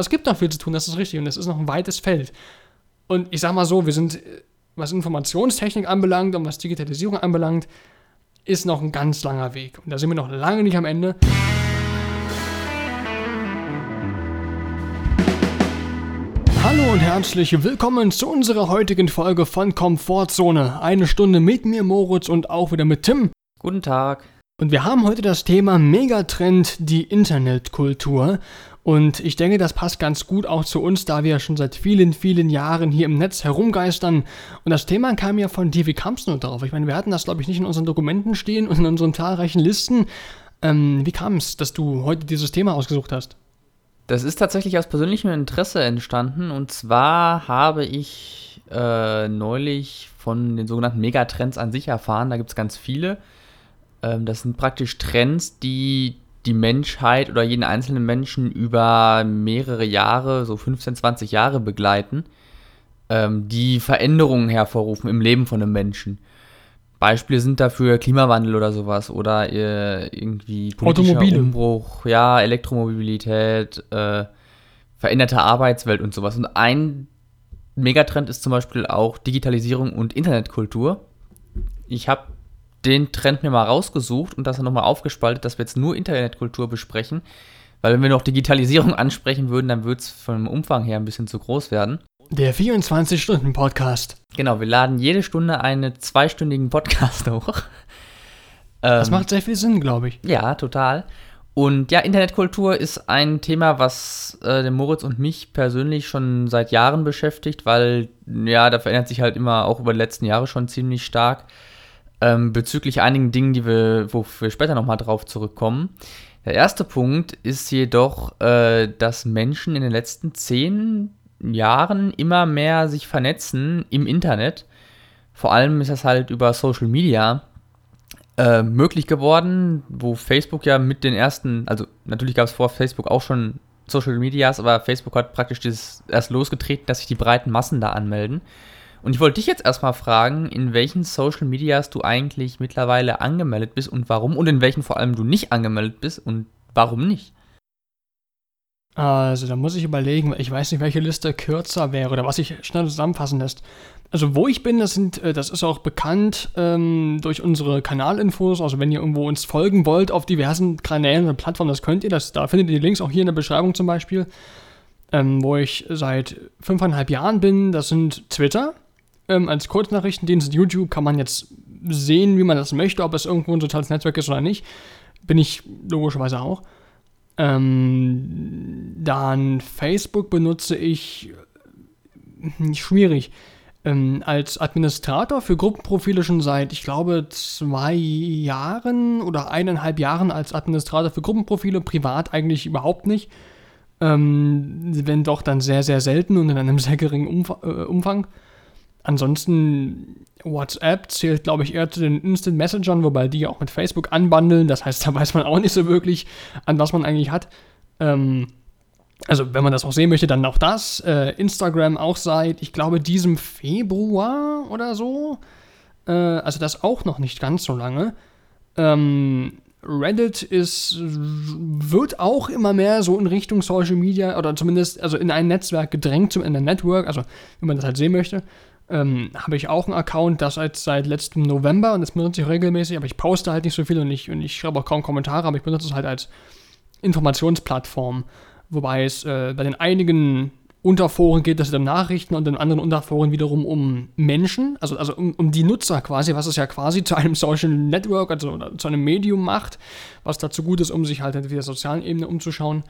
Es gibt noch viel zu tun, das ist richtig. Und es ist noch ein weites Feld. Und ich sag mal so, wir sind, was Informationstechnik anbelangt und was Digitalisierung anbelangt, ist noch ein ganz langer Weg. Und da sind wir noch lange nicht am Ende. Hallo und herzlich willkommen zu unserer heutigen Folge von Komfortzone. Eine Stunde mit mir, Moritz, und auch wieder mit Tim. Guten Tag. Und wir haben heute das Thema Megatrend, die Internetkultur. Und ich denke, das passt ganz gut auch zu uns, da wir schon seit vielen, vielen Jahren hier im Netz herumgeistern. Und das Thema kam ja von dir. Wie kamst du drauf? Ich meine, wir hatten das, glaube ich, nicht in unseren Dokumenten stehen und in unseren zahlreichen Listen. Ähm, wie kam es, dass du heute dieses Thema ausgesucht hast? Das ist tatsächlich aus persönlichem Interesse entstanden. Und zwar habe ich äh, neulich von den sogenannten Megatrends an sich erfahren. Da gibt es ganz viele. Ähm, das sind praktisch Trends, die die Menschheit oder jeden einzelnen Menschen über mehrere Jahre, so 15, 20 Jahre begleiten, ähm, die Veränderungen hervorrufen im Leben von einem Menschen. Beispiele sind dafür Klimawandel oder sowas oder äh, irgendwie politischer Automobile. Umbruch, ja, Elektromobilität, äh, veränderte Arbeitswelt und sowas. Und ein Megatrend ist zum Beispiel auch Digitalisierung und Internetkultur. Ich habe den Trend mir mal rausgesucht und das dann nochmal aufgespaltet, dass wir jetzt nur Internetkultur besprechen. Weil wenn wir noch Digitalisierung ansprechen würden, dann würde es vom Umfang her ein bisschen zu groß werden. Der 24-Stunden-Podcast. Genau, wir laden jede Stunde einen zweistündigen Podcast hoch. Das ähm, macht sehr viel Sinn, glaube ich. Ja, total. Und ja, Internetkultur ist ein Thema, was äh, den Moritz und mich persönlich schon seit Jahren beschäftigt, weil ja, da verändert sich halt immer auch über die letzten Jahre schon ziemlich stark ähm, bezüglich einigen Dingen, die wir, wo wir später nochmal drauf zurückkommen. Der erste Punkt ist jedoch, äh, dass Menschen in den letzten zehn Jahren immer mehr sich vernetzen im Internet. Vor allem ist das halt über Social Media äh, möglich geworden, wo Facebook ja mit den ersten, also natürlich gab es vor Facebook auch schon Social Medias, aber Facebook hat praktisch das erst losgetreten, dass sich die breiten Massen da anmelden. Und ich wollte dich jetzt erstmal fragen, in welchen Social Medias du eigentlich mittlerweile angemeldet bist und warum und in welchen vor allem du nicht angemeldet bist und warum nicht. Also, da muss ich überlegen, ich weiß nicht, welche Liste kürzer wäre oder was sich schnell zusammenfassen lässt. Also, wo ich bin, das, sind, äh, das ist auch bekannt ähm, durch unsere Kanalinfos. Also, wenn ihr irgendwo uns folgen wollt auf diversen Kanälen und Plattformen, das könnt ihr. Das, da findet ihr die Links auch hier in der Beschreibung zum Beispiel. Ähm, wo ich seit fünfeinhalb Jahren bin, das sind Twitter, ähm, als Kurznachrichtendienst YouTube kann man jetzt sehen, wie man das möchte, ob es irgendwo ein soziales Netzwerk ist oder nicht. Bin ich logischerweise auch. Ähm, dann Facebook benutze ich äh, schwierig. Ähm, als Administrator für Gruppenprofile schon seit, ich glaube, zwei Jahren oder eineinhalb Jahren als Administrator für Gruppenprofile, privat eigentlich überhaupt nicht. Ähm, wenn doch, dann sehr, sehr selten und in einem sehr geringen Umf äh, Umfang. Ansonsten WhatsApp zählt, glaube ich, eher zu den Instant Messengern, wobei die auch mit Facebook anbandeln. Das heißt, da weiß man auch nicht so wirklich, an was man eigentlich hat. Ähm, also, wenn man das auch sehen möchte, dann auch das. Äh, Instagram auch seit, ich glaube, diesem Februar oder so. Äh, also, das auch noch nicht ganz so lange. Ähm, Reddit ist, wird auch immer mehr so in Richtung Social Media oder zumindest also in ein Netzwerk gedrängt, in ein Network, also wie man das halt sehen möchte ähm, habe ich auch einen Account, das seit, seit letztem November und das benutze ich regelmäßig, aber ich poste halt nicht so viel und ich, und ich schreibe auch kaum Kommentare, aber ich benutze es halt als Informationsplattform. Wobei es äh, bei den einigen Unterforen geht es um Nachrichten und in anderen Unterforen wiederum um Menschen, also, also um, um die Nutzer quasi, was es ja quasi zu einem Social Network, also zu einem Medium macht, was dazu gut ist, um sich halt auf der sozialen Ebene umzuschauen.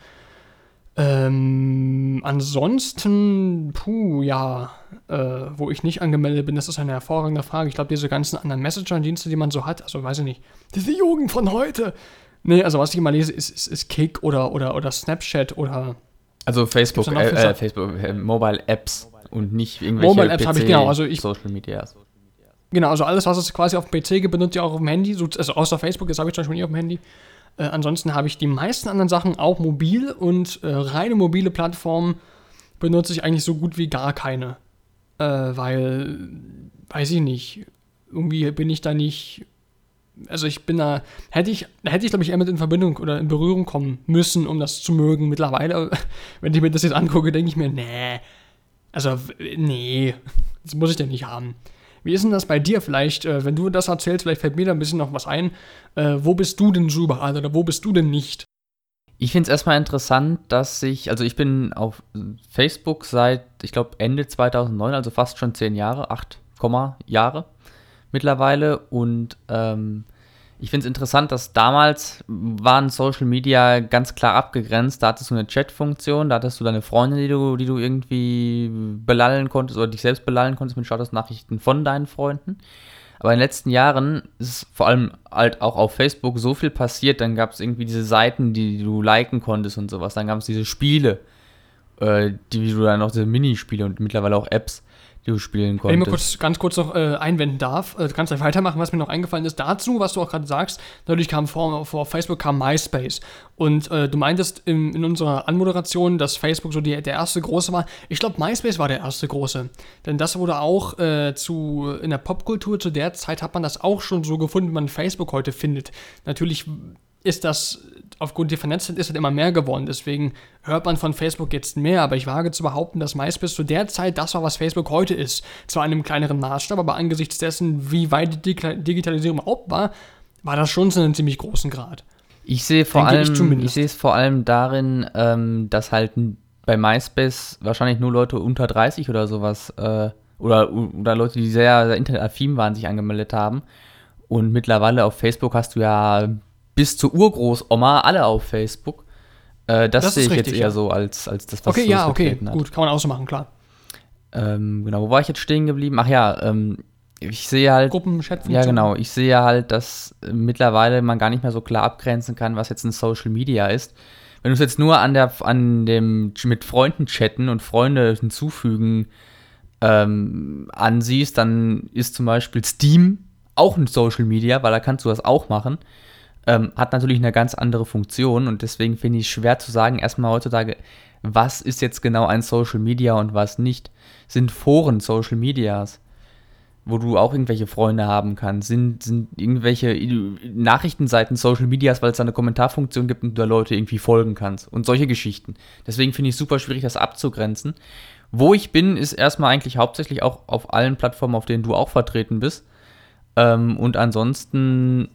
Ähm, ansonsten, puh, ja, äh, wo ich nicht angemeldet bin, das ist eine hervorragende Frage. Ich glaube, diese ganzen anderen Messenger-Dienste, die man so hat, also weiß ich nicht, diese Jugend von heute. Nee, also was ich immer lese, ist, ist, ist Kick oder, oder, oder Snapchat oder. Also Facebook, äh, äh, Facebook, äh, Mobile Apps und nicht irgendwelche Mobile Apps habe ich genau, also ich Social Media. Genau, also alles, was es quasi auf dem PC gibt, benutze ich auch auf dem Handy. Also außer Facebook, das habe ich zum Beispiel nie auf dem Handy. Äh, ansonsten habe ich die meisten anderen Sachen auch mobil und äh, reine mobile Plattformen benutze ich eigentlich so gut wie gar keine. Äh, weil, weiß ich nicht, irgendwie bin ich da nicht also ich bin da, hätte ich, hätte ich glaube ich eher mit in Verbindung oder in Berührung kommen müssen, um das zu mögen. Mittlerweile, wenn ich mir das jetzt angucke, denke ich mir, nee, also nee, das muss ich denn nicht haben. Wie ist denn das bei dir vielleicht, äh, wenn du das erzählst, vielleicht fällt mir da ein bisschen noch was ein. Äh, wo bist du denn so überall oder wo bist du denn nicht? Ich finde es erstmal interessant, dass ich, also ich bin auf Facebook seit, ich glaube, Ende 2009, also fast schon zehn Jahre, acht Jahre mittlerweile. Und ähm, ich finde es interessant, dass damals waren Social Media ganz klar abgegrenzt. Da hattest du eine Chat-Funktion, da hattest du deine Freunde, die du, die du irgendwie belallen konntest oder dich selbst belallen konntest mit Statusnachrichten von deinen Freunden. Aber in den letzten Jahren ist vor allem halt auch auf Facebook so viel passiert. Dann gab es irgendwie diese Seiten, die du liken konntest und sowas. Dann gab es diese Spiele, äh, die du dann noch diese Minispiele und mittlerweile auch Apps die du spielen konntest. Wenn ich mal kurz, ganz kurz noch äh, einwenden darf, äh, du kannst gleich weitermachen, was mir noch eingefallen ist. Dazu, was du auch gerade sagst, natürlich kam vor, vor Facebook kam MySpace. Und äh, du meintest in, in, unserer Anmoderation, dass Facebook so die, der erste große war. Ich glaube, MySpace war der erste große. Denn das wurde auch äh, zu, in der Popkultur zu der Zeit hat man das auch schon so gefunden, wie man Facebook heute findet. Natürlich ist das aufgrund der Vernetztheit ist es immer mehr geworden. Deswegen hört man von Facebook jetzt mehr. Aber ich wage zu behaupten, dass MySpace zu der Zeit das war, was Facebook heute ist. Zwar in einem kleineren Maßstab, aber angesichts dessen, wie weit die Digitalisierung überhaupt war, war das schon zu einem ziemlich großen Grad. Ich sehe vor allem, ich, ich sehe es vor allem darin, ähm, dass halt bei MySpace wahrscheinlich nur Leute unter 30 oder sowas äh, oder, oder Leute, die sehr, sehr internetaffin waren, sich angemeldet haben. Und mittlerweile auf Facebook hast du ja bis zur Urgroßoma alle auf Facebook. Äh, das, das sehe ich richtig, jetzt eher ja. so als, als das, was Okay, ja, okay, hat. gut, kann man auch so machen, klar. Ähm, genau, wo war ich jetzt stehen geblieben? Ach ja, ähm, ich sehe halt. Gruppenschätzung. Ja, genau. Ich sehe halt, dass äh, mittlerweile man gar nicht mehr so klar abgrenzen kann, was jetzt ein Social Media ist. Wenn du es jetzt nur an der, an dem mit Freunden chatten und Freunde hinzufügen ähm, ansiehst, dann ist zum Beispiel Steam auch ein Social Media, weil da kannst du das auch machen ähm, hat natürlich eine ganz andere Funktion und deswegen finde ich es schwer zu sagen, erstmal heutzutage, was ist jetzt genau ein Social Media und was nicht. Sind Foren Social Medias, wo du auch irgendwelche Freunde haben kannst? Sind, sind irgendwelche Nachrichtenseiten Social Medias, weil es da eine Kommentarfunktion gibt und du da Leute irgendwie folgen kannst und solche Geschichten. Deswegen finde ich es super schwierig, das abzugrenzen. Wo ich bin, ist erstmal eigentlich hauptsächlich auch auf allen Plattformen, auf denen du auch vertreten bist. Ähm, und ansonsten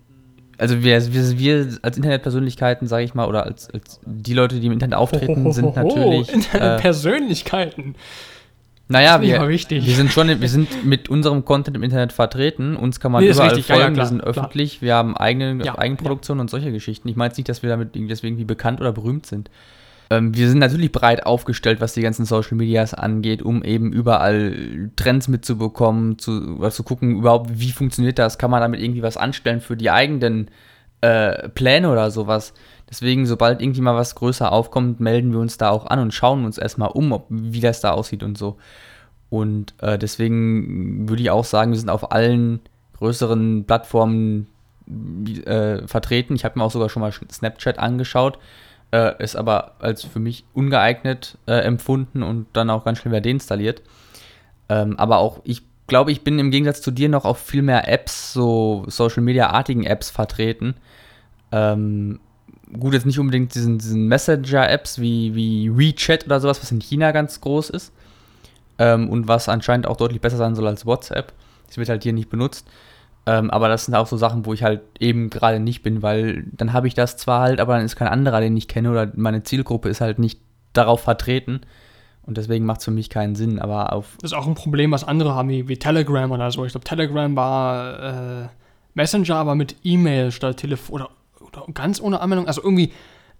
also wir, wir, wir als Internetpersönlichkeiten, sage ich mal, oder als, als die Leute, die im Internet auftreten, sind natürlich. Internetpersönlichkeiten. Äh, naja, wir, wir sind schon, wir sind mit unserem Content im Internet vertreten. Uns kann man nee, überall folgen. Ja, ja, wir sind klar. öffentlich. Wir haben eigene ja, Eigenproduktion und solche Geschichten. Ich meine jetzt nicht, dass wir damit deswegen wie bekannt oder berühmt sind. Ähm, wir sind natürlich breit aufgestellt, was die ganzen Social Medias angeht, um eben überall Trends mitzubekommen, zu, zu gucken, überhaupt, wie funktioniert das, kann man damit irgendwie was anstellen für die eigenen äh, Pläne oder sowas. Deswegen, sobald irgendwie mal was größer aufkommt, melden wir uns da auch an und schauen uns erstmal um, ob, wie das da aussieht und so. Und äh, deswegen würde ich auch sagen, wir sind auf allen größeren Plattformen äh, vertreten. Ich habe mir auch sogar schon mal Snapchat angeschaut äh, ist aber als für mich ungeeignet äh, empfunden und dann auch ganz schnell wieder deinstalliert. Ähm, aber auch, ich glaube, ich bin im Gegensatz zu dir noch auf viel mehr Apps, so Social Media-artigen Apps vertreten. Ähm, gut, jetzt nicht unbedingt diesen, diesen Messenger-Apps wie, wie WeChat oder sowas, was in China ganz groß ist. Ähm, und was anscheinend auch deutlich besser sein soll als WhatsApp. Das wird halt hier nicht benutzt. Ähm, aber das sind auch so Sachen, wo ich halt eben gerade nicht bin, weil dann habe ich das zwar halt, aber dann ist kein anderer, den ich kenne oder meine Zielgruppe ist halt nicht darauf vertreten. Und deswegen macht es für mich keinen Sinn. Aber auf. Das ist auch ein Problem, was andere haben, wie, wie Telegram oder so. Ich glaube, Telegram war äh, Messenger, aber mit E-Mail statt Telefon oder, oder ganz ohne Anmeldung. Also irgendwie,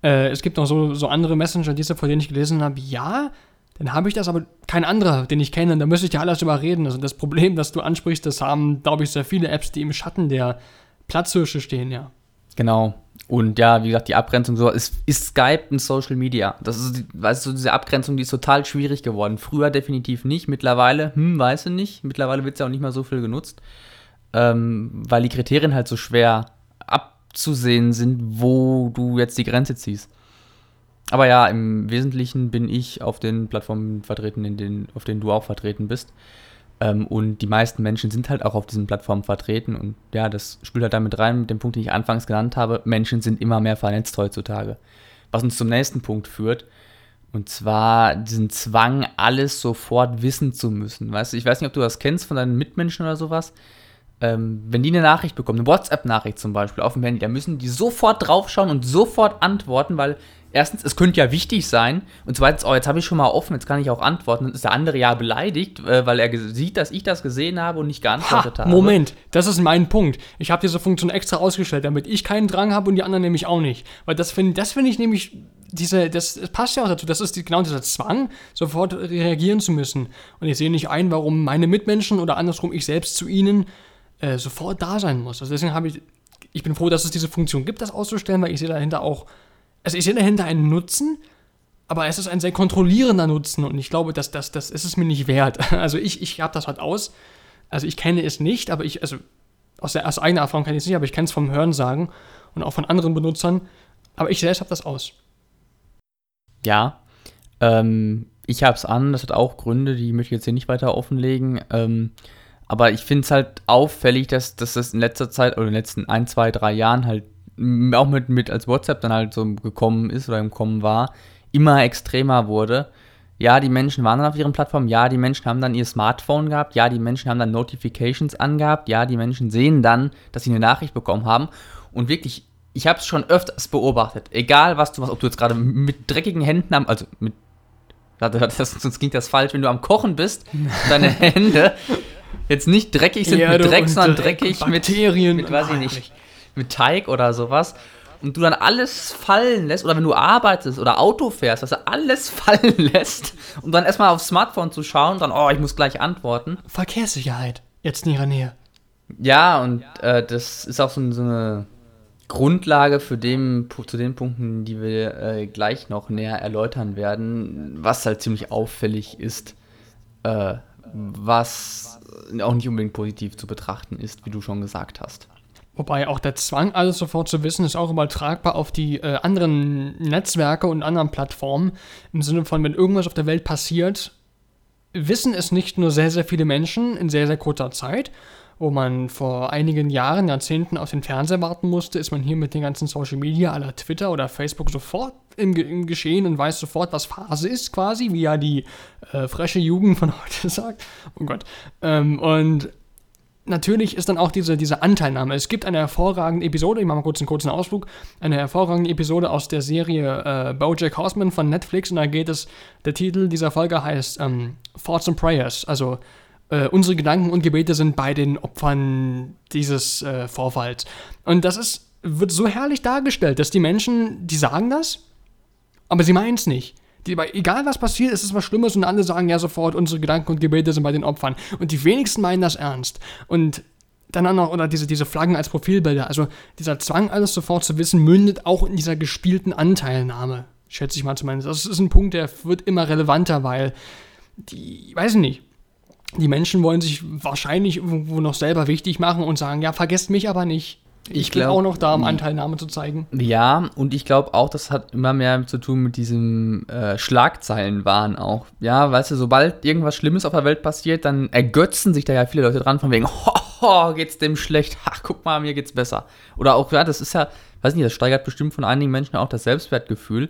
äh, es gibt noch so, so andere Messenger, diese, von denen ich gelesen habe, ja, dann habe ich das aber kein anderer, den ich kenne. Da müsste ich ja alles überreden. Also das Problem, das du ansprichst, das haben, glaube ich, sehr viele Apps, die im Schatten der Platzhirsche stehen, ja. Genau. Und ja, wie gesagt, die Abgrenzung so ist, ist Skype ein Social Media. Das ist, weißt du, diese Abgrenzung, die ist total schwierig geworden. Früher definitiv nicht. Mittlerweile, hm, weiß ich nicht. Mittlerweile wird es ja auch nicht mehr so viel genutzt. Ähm, weil die Kriterien halt so schwer abzusehen sind, wo du jetzt die Grenze ziehst. Aber ja, im Wesentlichen bin ich auf den Plattformen vertreten, denen, auf denen du auch vertreten bist. Ähm, und die meisten Menschen sind halt auch auf diesen Plattformen vertreten. Und ja, das spielt halt damit rein, mit dem Punkt, den ich anfangs genannt habe. Menschen sind immer mehr vernetzt heutzutage. Was uns zum nächsten Punkt führt. Und zwar diesen Zwang, alles sofort wissen zu müssen. Weißt du, ich weiß nicht, ob du das kennst von deinen Mitmenschen oder sowas. Ähm, wenn die eine Nachricht bekommen, eine WhatsApp-Nachricht zum Beispiel auf dem Handy, da müssen die sofort draufschauen und sofort antworten, weil erstens, es könnte ja wichtig sein und zweitens, oh, jetzt habe ich schon mal offen, jetzt kann ich auch antworten. Dann ist der andere ja beleidigt, äh, weil er sieht, dass ich das gesehen habe und nicht geantwortet ha, habe. Moment, das ist mein Punkt. Ich habe diese Funktion extra ausgestellt, damit ich keinen Drang habe und die anderen nämlich auch nicht. Weil das finde das find ich nämlich diese, das, das, passt ja auch dazu, das ist die, genau dieser Zwang, sofort reagieren zu müssen. Und ich sehe nicht ein, warum meine Mitmenschen oder andersrum ich selbst zu ihnen äh, sofort da sein muss. Also deswegen habe ich, ich bin froh, dass es diese Funktion gibt, das auszustellen, weil ich sehe dahinter auch, also ich sehe dahinter einen Nutzen, aber es ist ein sehr kontrollierender Nutzen und ich glaube, dass das, das ist es mir nicht wert. Also ich, ich habe das halt aus. Also ich kenne es nicht, aber ich, also aus, der, aus eigener Erfahrung kann ich es nicht, aber ich kenne es vom Hören sagen und auch von anderen Benutzern. Aber ich selbst habe das aus. Ja, ähm, ich habe es an, das hat auch Gründe, die möchte ich jetzt hier nicht weiter offenlegen. Ähm, aber ich finde es halt auffällig, dass, dass das in letzter Zeit oder in den letzten ein, zwei, drei Jahren halt auch mit, mit als WhatsApp dann halt so gekommen ist oder im Kommen war, immer extremer wurde. Ja, die Menschen waren dann auf ihren Plattformen, ja, die Menschen haben dann ihr Smartphone gehabt, ja, die Menschen haben dann Notifications angehabt, ja, die Menschen sehen dann, dass sie eine Nachricht bekommen haben. Und wirklich, ich habe es schon öfters beobachtet, egal was du machst, ob du jetzt gerade mit dreckigen Händen am, also mit, das, sonst klingt das falsch, wenn du am Kochen bist, deine Hände jetzt nicht dreckig sind Erde mit Dreck, sondern dreckig Bakterien mit, mit weiß ich nicht, mit Teig oder sowas. Und du dann alles fallen lässt, oder wenn du arbeitest oder Auto fährst, dass du alles fallen lässt, um dann erstmal aufs Smartphone zu schauen und dann, oh, ich muss gleich antworten. Verkehrssicherheit, jetzt in ihrer Nähe. Ja, und äh, das ist auch so, so, eine Grundlage für dem, zu den Punkten, die wir äh, gleich noch näher erläutern werden, was halt ziemlich auffällig ist, äh, was auch nicht unbedingt positiv zu betrachten ist, wie du schon gesagt hast. Wobei auch der Zwang, alles sofort zu wissen, ist auch übertragbar auf die äh, anderen Netzwerke und anderen Plattformen. Im Sinne von, wenn irgendwas auf der Welt passiert, wissen es nicht nur sehr, sehr viele Menschen in sehr, sehr kurzer Zeit. Wo man vor einigen Jahren, Jahrzehnten auf den Fernseher warten musste, ist man hier mit den ganzen Social Media aller Twitter oder Facebook sofort im, im Geschehen und weiß sofort, was Phase ist, quasi, wie ja die äh, frische Jugend von heute sagt. Oh Gott. Ähm, und natürlich ist dann auch diese, diese Anteilnahme. Es gibt eine hervorragende Episode, ich mache mal kurz einen kurzen Ausflug, eine hervorragende Episode aus der Serie äh, Bojack Horseman von Netflix und da geht es, der Titel dieser Folge heißt ähm, Thoughts and Prayers, also äh, unsere Gedanken und Gebete sind bei den Opfern dieses äh, Vorfalls. Und das ist, wird so herrlich dargestellt, dass die Menschen, die sagen das, aber sie meinen es nicht. Die, egal was passiert, ist es was Schlimmes und alle sagen ja sofort, unsere Gedanken und Gebete sind bei den Opfern. Und die wenigsten meinen das ernst. Und dann auch noch, oder diese, diese Flaggen als Profilbilder. Also dieser Zwang, alles sofort zu wissen, mündet auch in dieser gespielten Anteilnahme. Schätze ich mal zumindest. Das ist ein Punkt, der wird immer relevanter, weil die, ich weiß nicht, die Menschen wollen sich wahrscheinlich irgendwo noch selber wichtig machen und sagen, ja, vergesst mich aber nicht. Ich, ich bin glaub, auch noch da, um Anteilnahme zu zeigen. Ja, und ich glaube auch, das hat immer mehr zu tun mit diesem äh, Schlagzeilenwahn auch. Ja, weißt du, sobald irgendwas Schlimmes auf der Welt passiert, dann ergötzen sich da ja viele Leute dran, von wegen, ho, geht's dem schlecht, ach, guck mal, mir geht's besser. Oder auch, ja, das ist ja, weiß nicht, das steigert bestimmt von einigen Menschen auch das Selbstwertgefühl.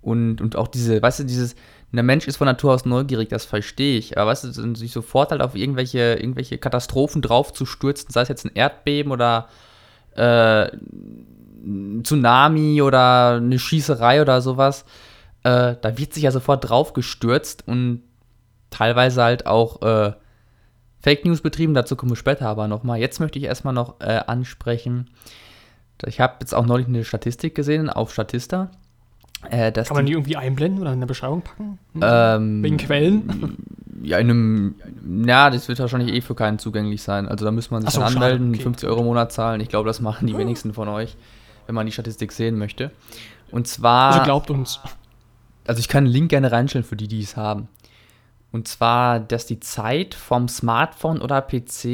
Und, und auch diese, weißt du, dieses, der Mensch ist von Natur aus neugierig, das verstehe ich. Aber weißt du, sich sofort halt auf irgendwelche, irgendwelche Katastrophen drauf zu stürzen, sei es jetzt ein Erdbeben oder äh, Tsunami oder eine Schießerei oder sowas, äh, da wird sich ja sofort drauf gestürzt und teilweise halt auch äh, Fake News betrieben. Dazu kommen wir später aber nochmal. Jetzt möchte ich erstmal noch äh, ansprechen. Ich habe jetzt auch neulich eine Statistik gesehen auf Statista. Äh, Kann man die irgendwie einblenden oder in der Beschreibung packen? Ähm, Wegen Quellen? Ja, in einem, ja, das wird wahrscheinlich eh für keinen zugänglich sein. Also da muss man sich so, anmelden, okay. 50 Euro im Monat zahlen. Ich glaube, das machen die wenigsten von euch, wenn man die Statistik sehen möchte. Und zwar. Also glaubt uns. Also ich kann einen Link gerne reinstellen für die, die es haben. Und zwar, dass die Zeit vom Smartphone oder PC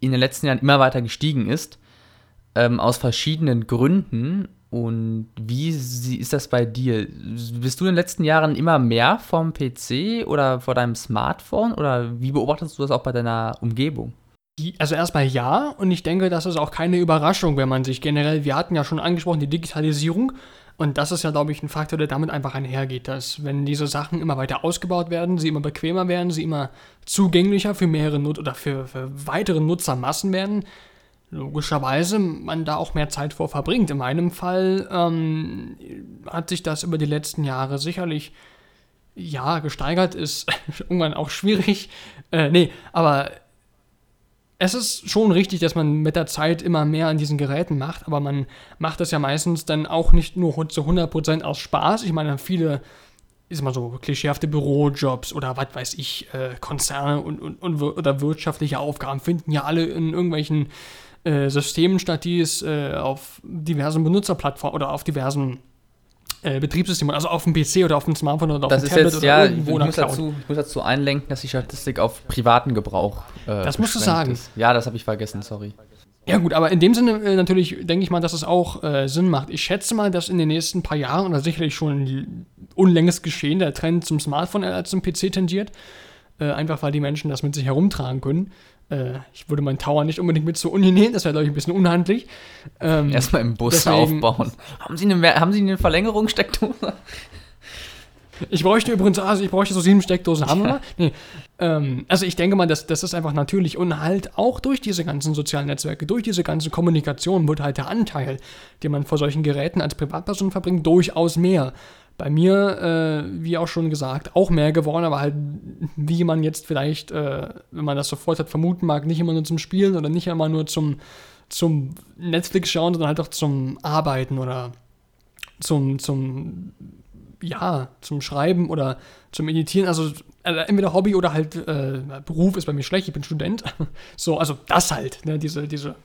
in den letzten Jahren immer weiter gestiegen ist. Ähm, aus verschiedenen Gründen Und wie ist das bei dir? Bist du in den letzten Jahren immer mehr vom PC oder vor deinem Smartphone oder wie beobachtest du das auch bei deiner Umgebung? Also erstmal ja, und ich denke, das ist auch keine Überraschung, wenn man sich generell, wir hatten ja schon angesprochen, die Digitalisierung, und das ist ja, glaube ich, ein Faktor, der damit einfach einhergeht, dass wenn diese Sachen immer weiter ausgebaut werden, sie immer bequemer werden, sie immer zugänglicher für mehrere Nut oder für, für weitere Nutzermassen werden, logischerweise man da auch mehr Zeit vor verbringt. In meinem Fall ähm, hat sich das über die letzten Jahre sicherlich ja gesteigert, ist irgendwann auch schwierig. Äh, nee, aber es ist schon richtig, dass man mit der Zeit immer mehr an diesen Geräten macht, aber man macht das ja meistens dann auch nicht nur zu 100% aus Spaß. Ich meine, viele, ist mal so, klischeehafte Bürojobs oder was weiß ich, äh, Konzerne und, und, und, oder wirtschaftliche Aufgaben finden ja alle in irgendwelchen äh, Systemen statt, die es äh, auf diversen Benutzerplattformen oder auf diversen äh, Betriebssystemen, also auf dem PC oder auf dem Smartphone oder auf das dem Tablet jetzt, oder ja, irgendwo ich muss, dazu, ich muss dazu einlenken, dass die Statistik auf privaten Gebrauch äh, Das musst du sagen. Ist. Ja, das habe ich vergessen, sorry. Ja gut, aber in dem Sinne äh, natürlich denke ich mal, dass es auch äh, Sinn macht. Ich schätze mal, dass in den nächsten paar Jahren oder sicherlich schon unlängst geschehen der Trend zum Smartphone als zum PC tendiert. Äh, einfach weil die Menschen das mit sich herumtragen können. Äh, ich würde meinen Tower nicht unbedingt mit zur Uni nehmen, das wäre, glaube ich, ein bisschen unhandlich. Ähm, Erstmal im Bus deswegen, aufbauen. Haben Sie eine, haben Sie eine Verlängerungssteckdose? Ich bräuchte übrigens, also ich bräuchte so sieben Steckdosen. Haben wir mal? Nee. Ähm, also ich denke mal, das, das ist einfach natürlich und halt auch durch diese ganzen sozialen Netzwerke, durch diese ganze Kommunikation wird halt der Anteil, den man vor solchen Geräten als Privatperson verbringt, durchaus mehr. Bei mir, äh, wie auch schon gesagt, auch mehr geworden, aber halt, wie man jetzt vielleicht, äh, wenn man das sofort hat, vermuten mag, nicht immer nur zum Spielen oder nicht immer nur zum, zum Netflix schauen, sondern halt auch zum Arbeiten oder zum, zum, ja, zum Schreiben oder zum Editieren. Also, also entweder Hobby oder halt äh, Beruf ist bei mir schlecht, ich bin Student. so, also das halt, ne, diese, diese,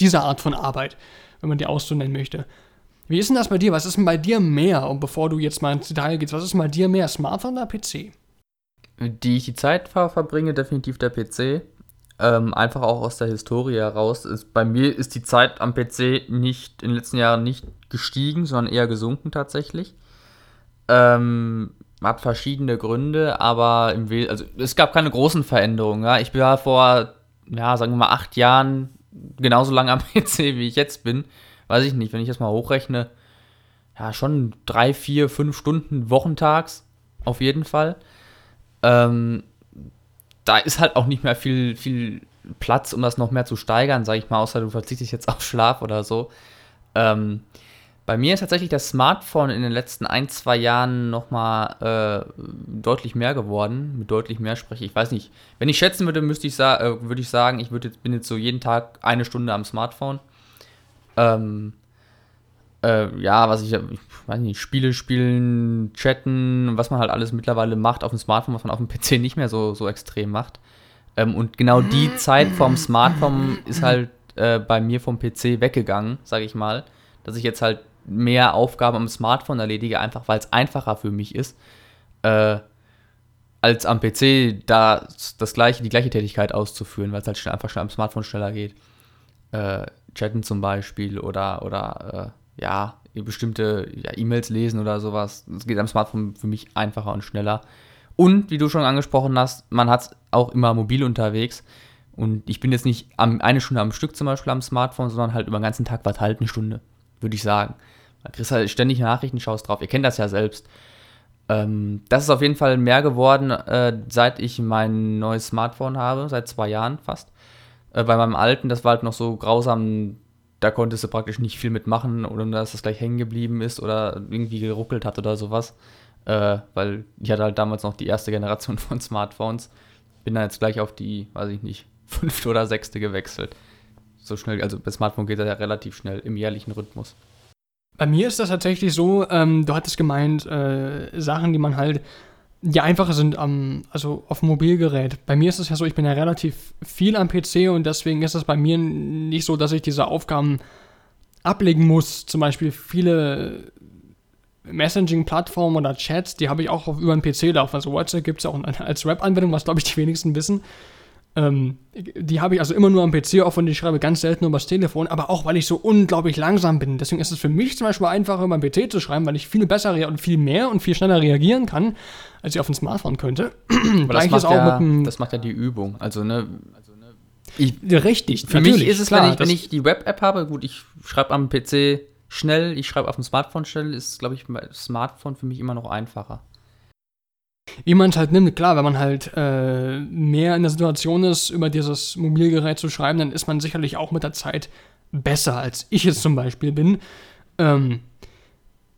diese Art von Arbeit, wenn man die auszunennen möchte. Wie ist denn das bei dir? Was ist denn bei dir mehr? Und bevor du jetzt mal ins Detail gehst, was ist denn bei dir mehr, Smartphone oder PC? Die ich die Zeit verbringe, definitiv der PC. Ähm, einfach auch aus der Historie heraus. Ist, bei mir ist die Zeit am PC nicht in den letzten Jahren nicht gestiegen, sondern eher gesunken tatsächlich. Ähm, hat verschiedene Gründe, aber im We also es gab keine großen Veränderungen. Ja? Ich war vor, ja, sagen wir mal, acht Jahren genauso lange am PC, wie ich jetzt bin weiß ich nicht, wenn ich das mal hochrechne, ja, schon drei, vier, fünf Stunden wochentags, auf jeden Fall. Ähm, da ist halt auch nicht mehr viel, viel Platz, um das noch mehr zu steigern, sage ich mal, außer du verzichtest jetzt auf Schlaf oder so. Ähm, bei mir ist tatsächlich das Smartphone in den letzten ein, zwei Jahren nochmal äh, deutlich mehr geworden. Mit deutlich mehr spreche ich. weiß nicht. Wenn ich schätzen würde, müsste ich, sa äh, würde ich sagen, ich würd jetzt, bin jetzt so jeden Tag eine Stunde am Smartphone. Ähm, äh, ja, was ich, ich weiß nicht, Spiele spielen, chatten, was man halt alles mittlerweile macht auf dem Smartphone, was man auf dem PC nicht mehr so, so extrem macht. Ähm, und genau die Zeit vom Smartphone ist halt äh, bei mir vom PC weggegangen, sage ich mal. Dass ich jetzt halt mehr Aufgaben am Smartphone erledige, einfach weil es einfacher für mich ist, äh, als am PC da das gleiche, die gleiche Tätigkeit auszuführen, weil es halt schnell, einfach schnell am Smartphone schneller geht. Äh, chatten zum Beispiel oder, oder äh, ja, bestimmte ja, E-Mails lesen oder sowas. Das geht am Smartphone für mich einfacher und schneller. Und wie du schon angesprochen hast, man hat es auch immer mobil unterwegs. Und ich bin jetzt nicht am, eine Stunde am Stück zum Beispiel am Smartphone, sondern halt über den ganzen Tag was halt eine Stunde, würde ich sagen. Da kriegst halt ständig Nachrichten, schaust drauf. Ihr kennt das ja selbst. Ähm, das ist auf jeden Fall mehr geworden, äh, seit ich mein neues Smartphone habe, seit zwei Jahren fast. Äh, bei meinem alten, das war halt noch so grausam, da konntest du praktisch nicht viel mitmachen oder dass das gleich hängen geblieben ist oder irgendwie geruckelt hat oder sowas. Äh, weil ich hatte halt damals noch die erste Generation von Smartphones. Bin dann jetzt gleich auf die, weiß ich nicht, fünfte oder sechste gewechselt. So schnell, also bei Smartphone geht das ja relativ schnell im jährlichen Rhythmus. Bei mir ist das tatsächlich so, ähm, du hattest gemeint, äh, Sachen, die man halt die einfacher sind am, also auf Mobilgerät. Bei mir ist es ja so, ich bin ja relativ viel am PC und deswegen ist es bei mir nicht so, dass ich diese Aufgaben ablegen muss. Zum Beispiel viele Messaging-Plattformen oder Chats, die habe ich auch auf, über den PC laufen. Also WhatsApp gibt es auch als Web-Anwendung, was glaube ich die wenigsten wissen. Ähm, die habe ich also immer nur am PC offen und ich schreibe ganz selten übers Telefon, aber auch weil ich so unglaublich langsam bin. Deswegen ist es für mich zum Beispiel einfacher, über am PC zu schreiben, weil ich viel besser und viel mehr und viel schneller reagieren kann, als ich auf dem Smartphone könnte. das, macht ja, das macht ja die Übung. Also, ne. Ich, Richtig. Für mich ist es, klar, wenn, ich, wenn ich die Web-App habe, gut, ich schreibe am PC schnell, ich schreibe auf dem Smartphone schnell, ist, glaube ich, Smartphone für mich immer noch einfacher. Wie man es halt nimmt, klar, wenn man halt äh, mehr in der Situation ist, über dieses Mobilgerät zu schreiben, dann ist man sicherlich auch mit der Zeit besser, als ich es zum Beispiel bin. Ähm,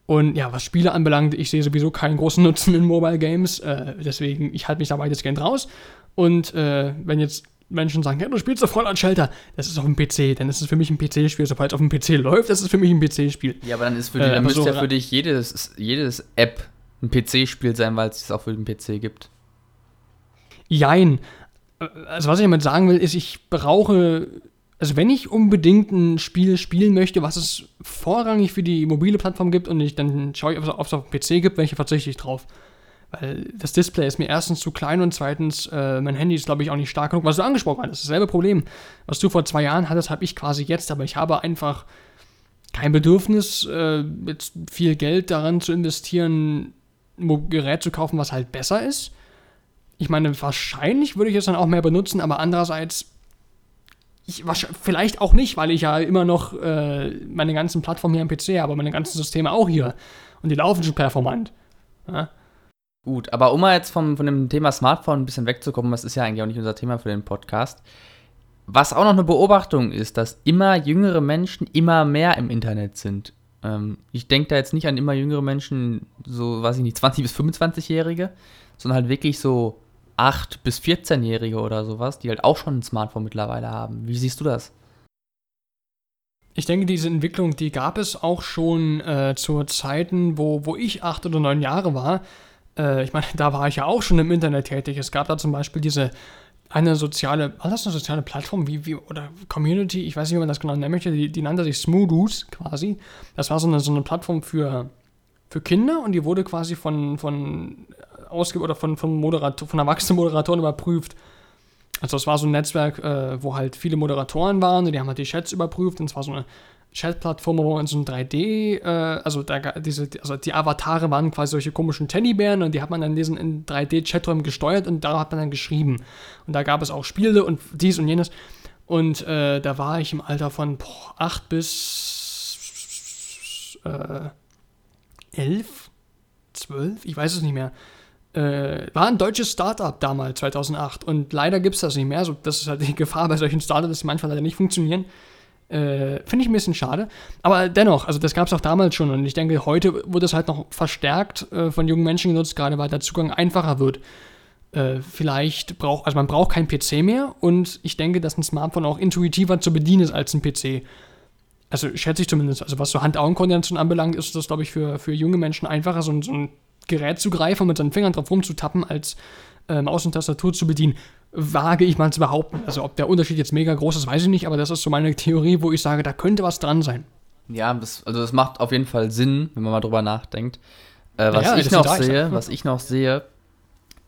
und ja, was Spiele anbelangt, ich sehe sowieso keinen großen Nutzen in Mobile Games, äh, deswegen, ich halte mich da weitestgehend raus. Und äh, wenn jetzt Menschen sagen, ja, du spielst doch voll an Shelter, das ist auf dem PC, dann ist es für mich ein PC-Spiel. Sobald es auf dem PC läuft, das ist für mich ein PC-Spiel. Ja, aber dann ist für dich, äh, dann müsste so ja für dich jedes, jedes App ein PC-Spiel sein, weil es es auch für den PC gibt. Jein. Also was ich damit sagen will, ist, ich brauche, also wenn ich unbedingt ein Spiel spielen möchte, was es vorrangig für die mobile Plattform gibt und ich dann schaue ich, ob es auf dem PC gibt, welche verzichte ich drauf. Weil das Display ist mir erstens zu klein und zweitens, äh, mein Handy ist, glaube ich, auch nicht stark genug. Was du angesprochen hast, das ist dasselbe Problem. Was du vor zwei Jahren hattest, habe ich quasi jetzt, aber ich habe einfach kein Bedürfnis, äh, jetzt viel Geld daran zu investieren, ein Gerät zu kaufen, was halt besser ist. Ich meine, wahrscheinlich würde ich es dann auch mehr benutzen, aber andererseits, ich, vielleicht auch nicht, weil ich ja immer noch äh, meine ganzen Plattformen hier am PC habe, meine ganzen Systeme auch hier. Und die laufen schon performant. Ja? Gut, aber um mal jetzt vom, von dem Thema Smartphone ein bisschen wegzukommen, das ist ja eigentlich auch nicht unser Thema für den Podcast. Was auch noch eine Beobachtung ist, dass immer jüngere Menschen immer mehr im Internet sind. Ähm, ich denke da jetzt nicht an immer jüngere Menschen, so, weiß ich nicht, 20- bis 25-Jährige, sondern halt wirklich so 8- bis 14-Jährige oder sowas, die halt auch schon ein Smartphone mittlerweile haben. Wie siehst du das? Ich denke, diese Entwicklung, die gab es auch schon äh, zu Zeiten, wo, wo ich acht oder neun Jahre war. Äh, ich meine, da war ich ja auch schon im Internet tätig. Es gab da zum Beispiel diese eine soziale, war das eine soziale Plattform wie, wie oder Community, ich weiß nicht, wie man das genau nennen möchte, die, die nannte sich Smoothoos quasi. Das war so eine, so eine Plattform für, für Kinder und die wurde quasi von, von ausge oder von, von, Moderator, von erwachsenen Moderatoren überprüft. Also es war so ein Netzwerk, äh, wo halt viele Moderatoren waren und die haben halt die Chats überprüft und es war so eine Chat-Plattform, wo man so ein 3D, äh, also, da, diese, also die Avatare waren quasi solche komischen Teddybären und die hat man dann in diesen in 3D-Chaträumen gesteuert und da hat man dann geschrieben. Und da gab es auch Spiele und dies und jenes. Und äh, da war ich im Alter von boah, 8 bis äh, 11, 12, ich weiß es nicht mehr. Äh, war ein deutsches Startup damals, 2008. Und leider gibt es das nicht mehr. Also, das ist halt die Gefahr bei solchen Startups, dass sie manchmal leider nicht funktionieren. Äh, Finde ich ein bisschen schade. Aber dennoch, also das gab es auch damals schon und ich denke, heute wird es halt noch verstärkt äh, von jungen Menschen genutzt, gerade weil der Zugang einfacher wird. Äh, vielleicht braucht, also man braucht keinen PC mehr und ich denke, dass ein Smartphone auch intuitiver zu bedienen ist als ein PC. Also schätze ich zumindest. Also was so Hand-Augen-Koordination anbelangt, ist das, glaube ich, für, für junge Menschen einfacher, so, so ein Gerät zu greifen und mit seinen Fingern drauf rumzutappen, als äh, Maus und Tastatur zu bedienen wage ich mal zu behaupten. Also ob der Unterschied jetzt mega groß ist, weiß ich nicht, aber das ist so meine Theorie, wo ich sage, da könnte was dran sein. Ja, das, also das macht auf jeden Fall Sinn, wenn man mal drüber nachdenkt. Äh, was ja, ich noch sehe, was ich noch sehe,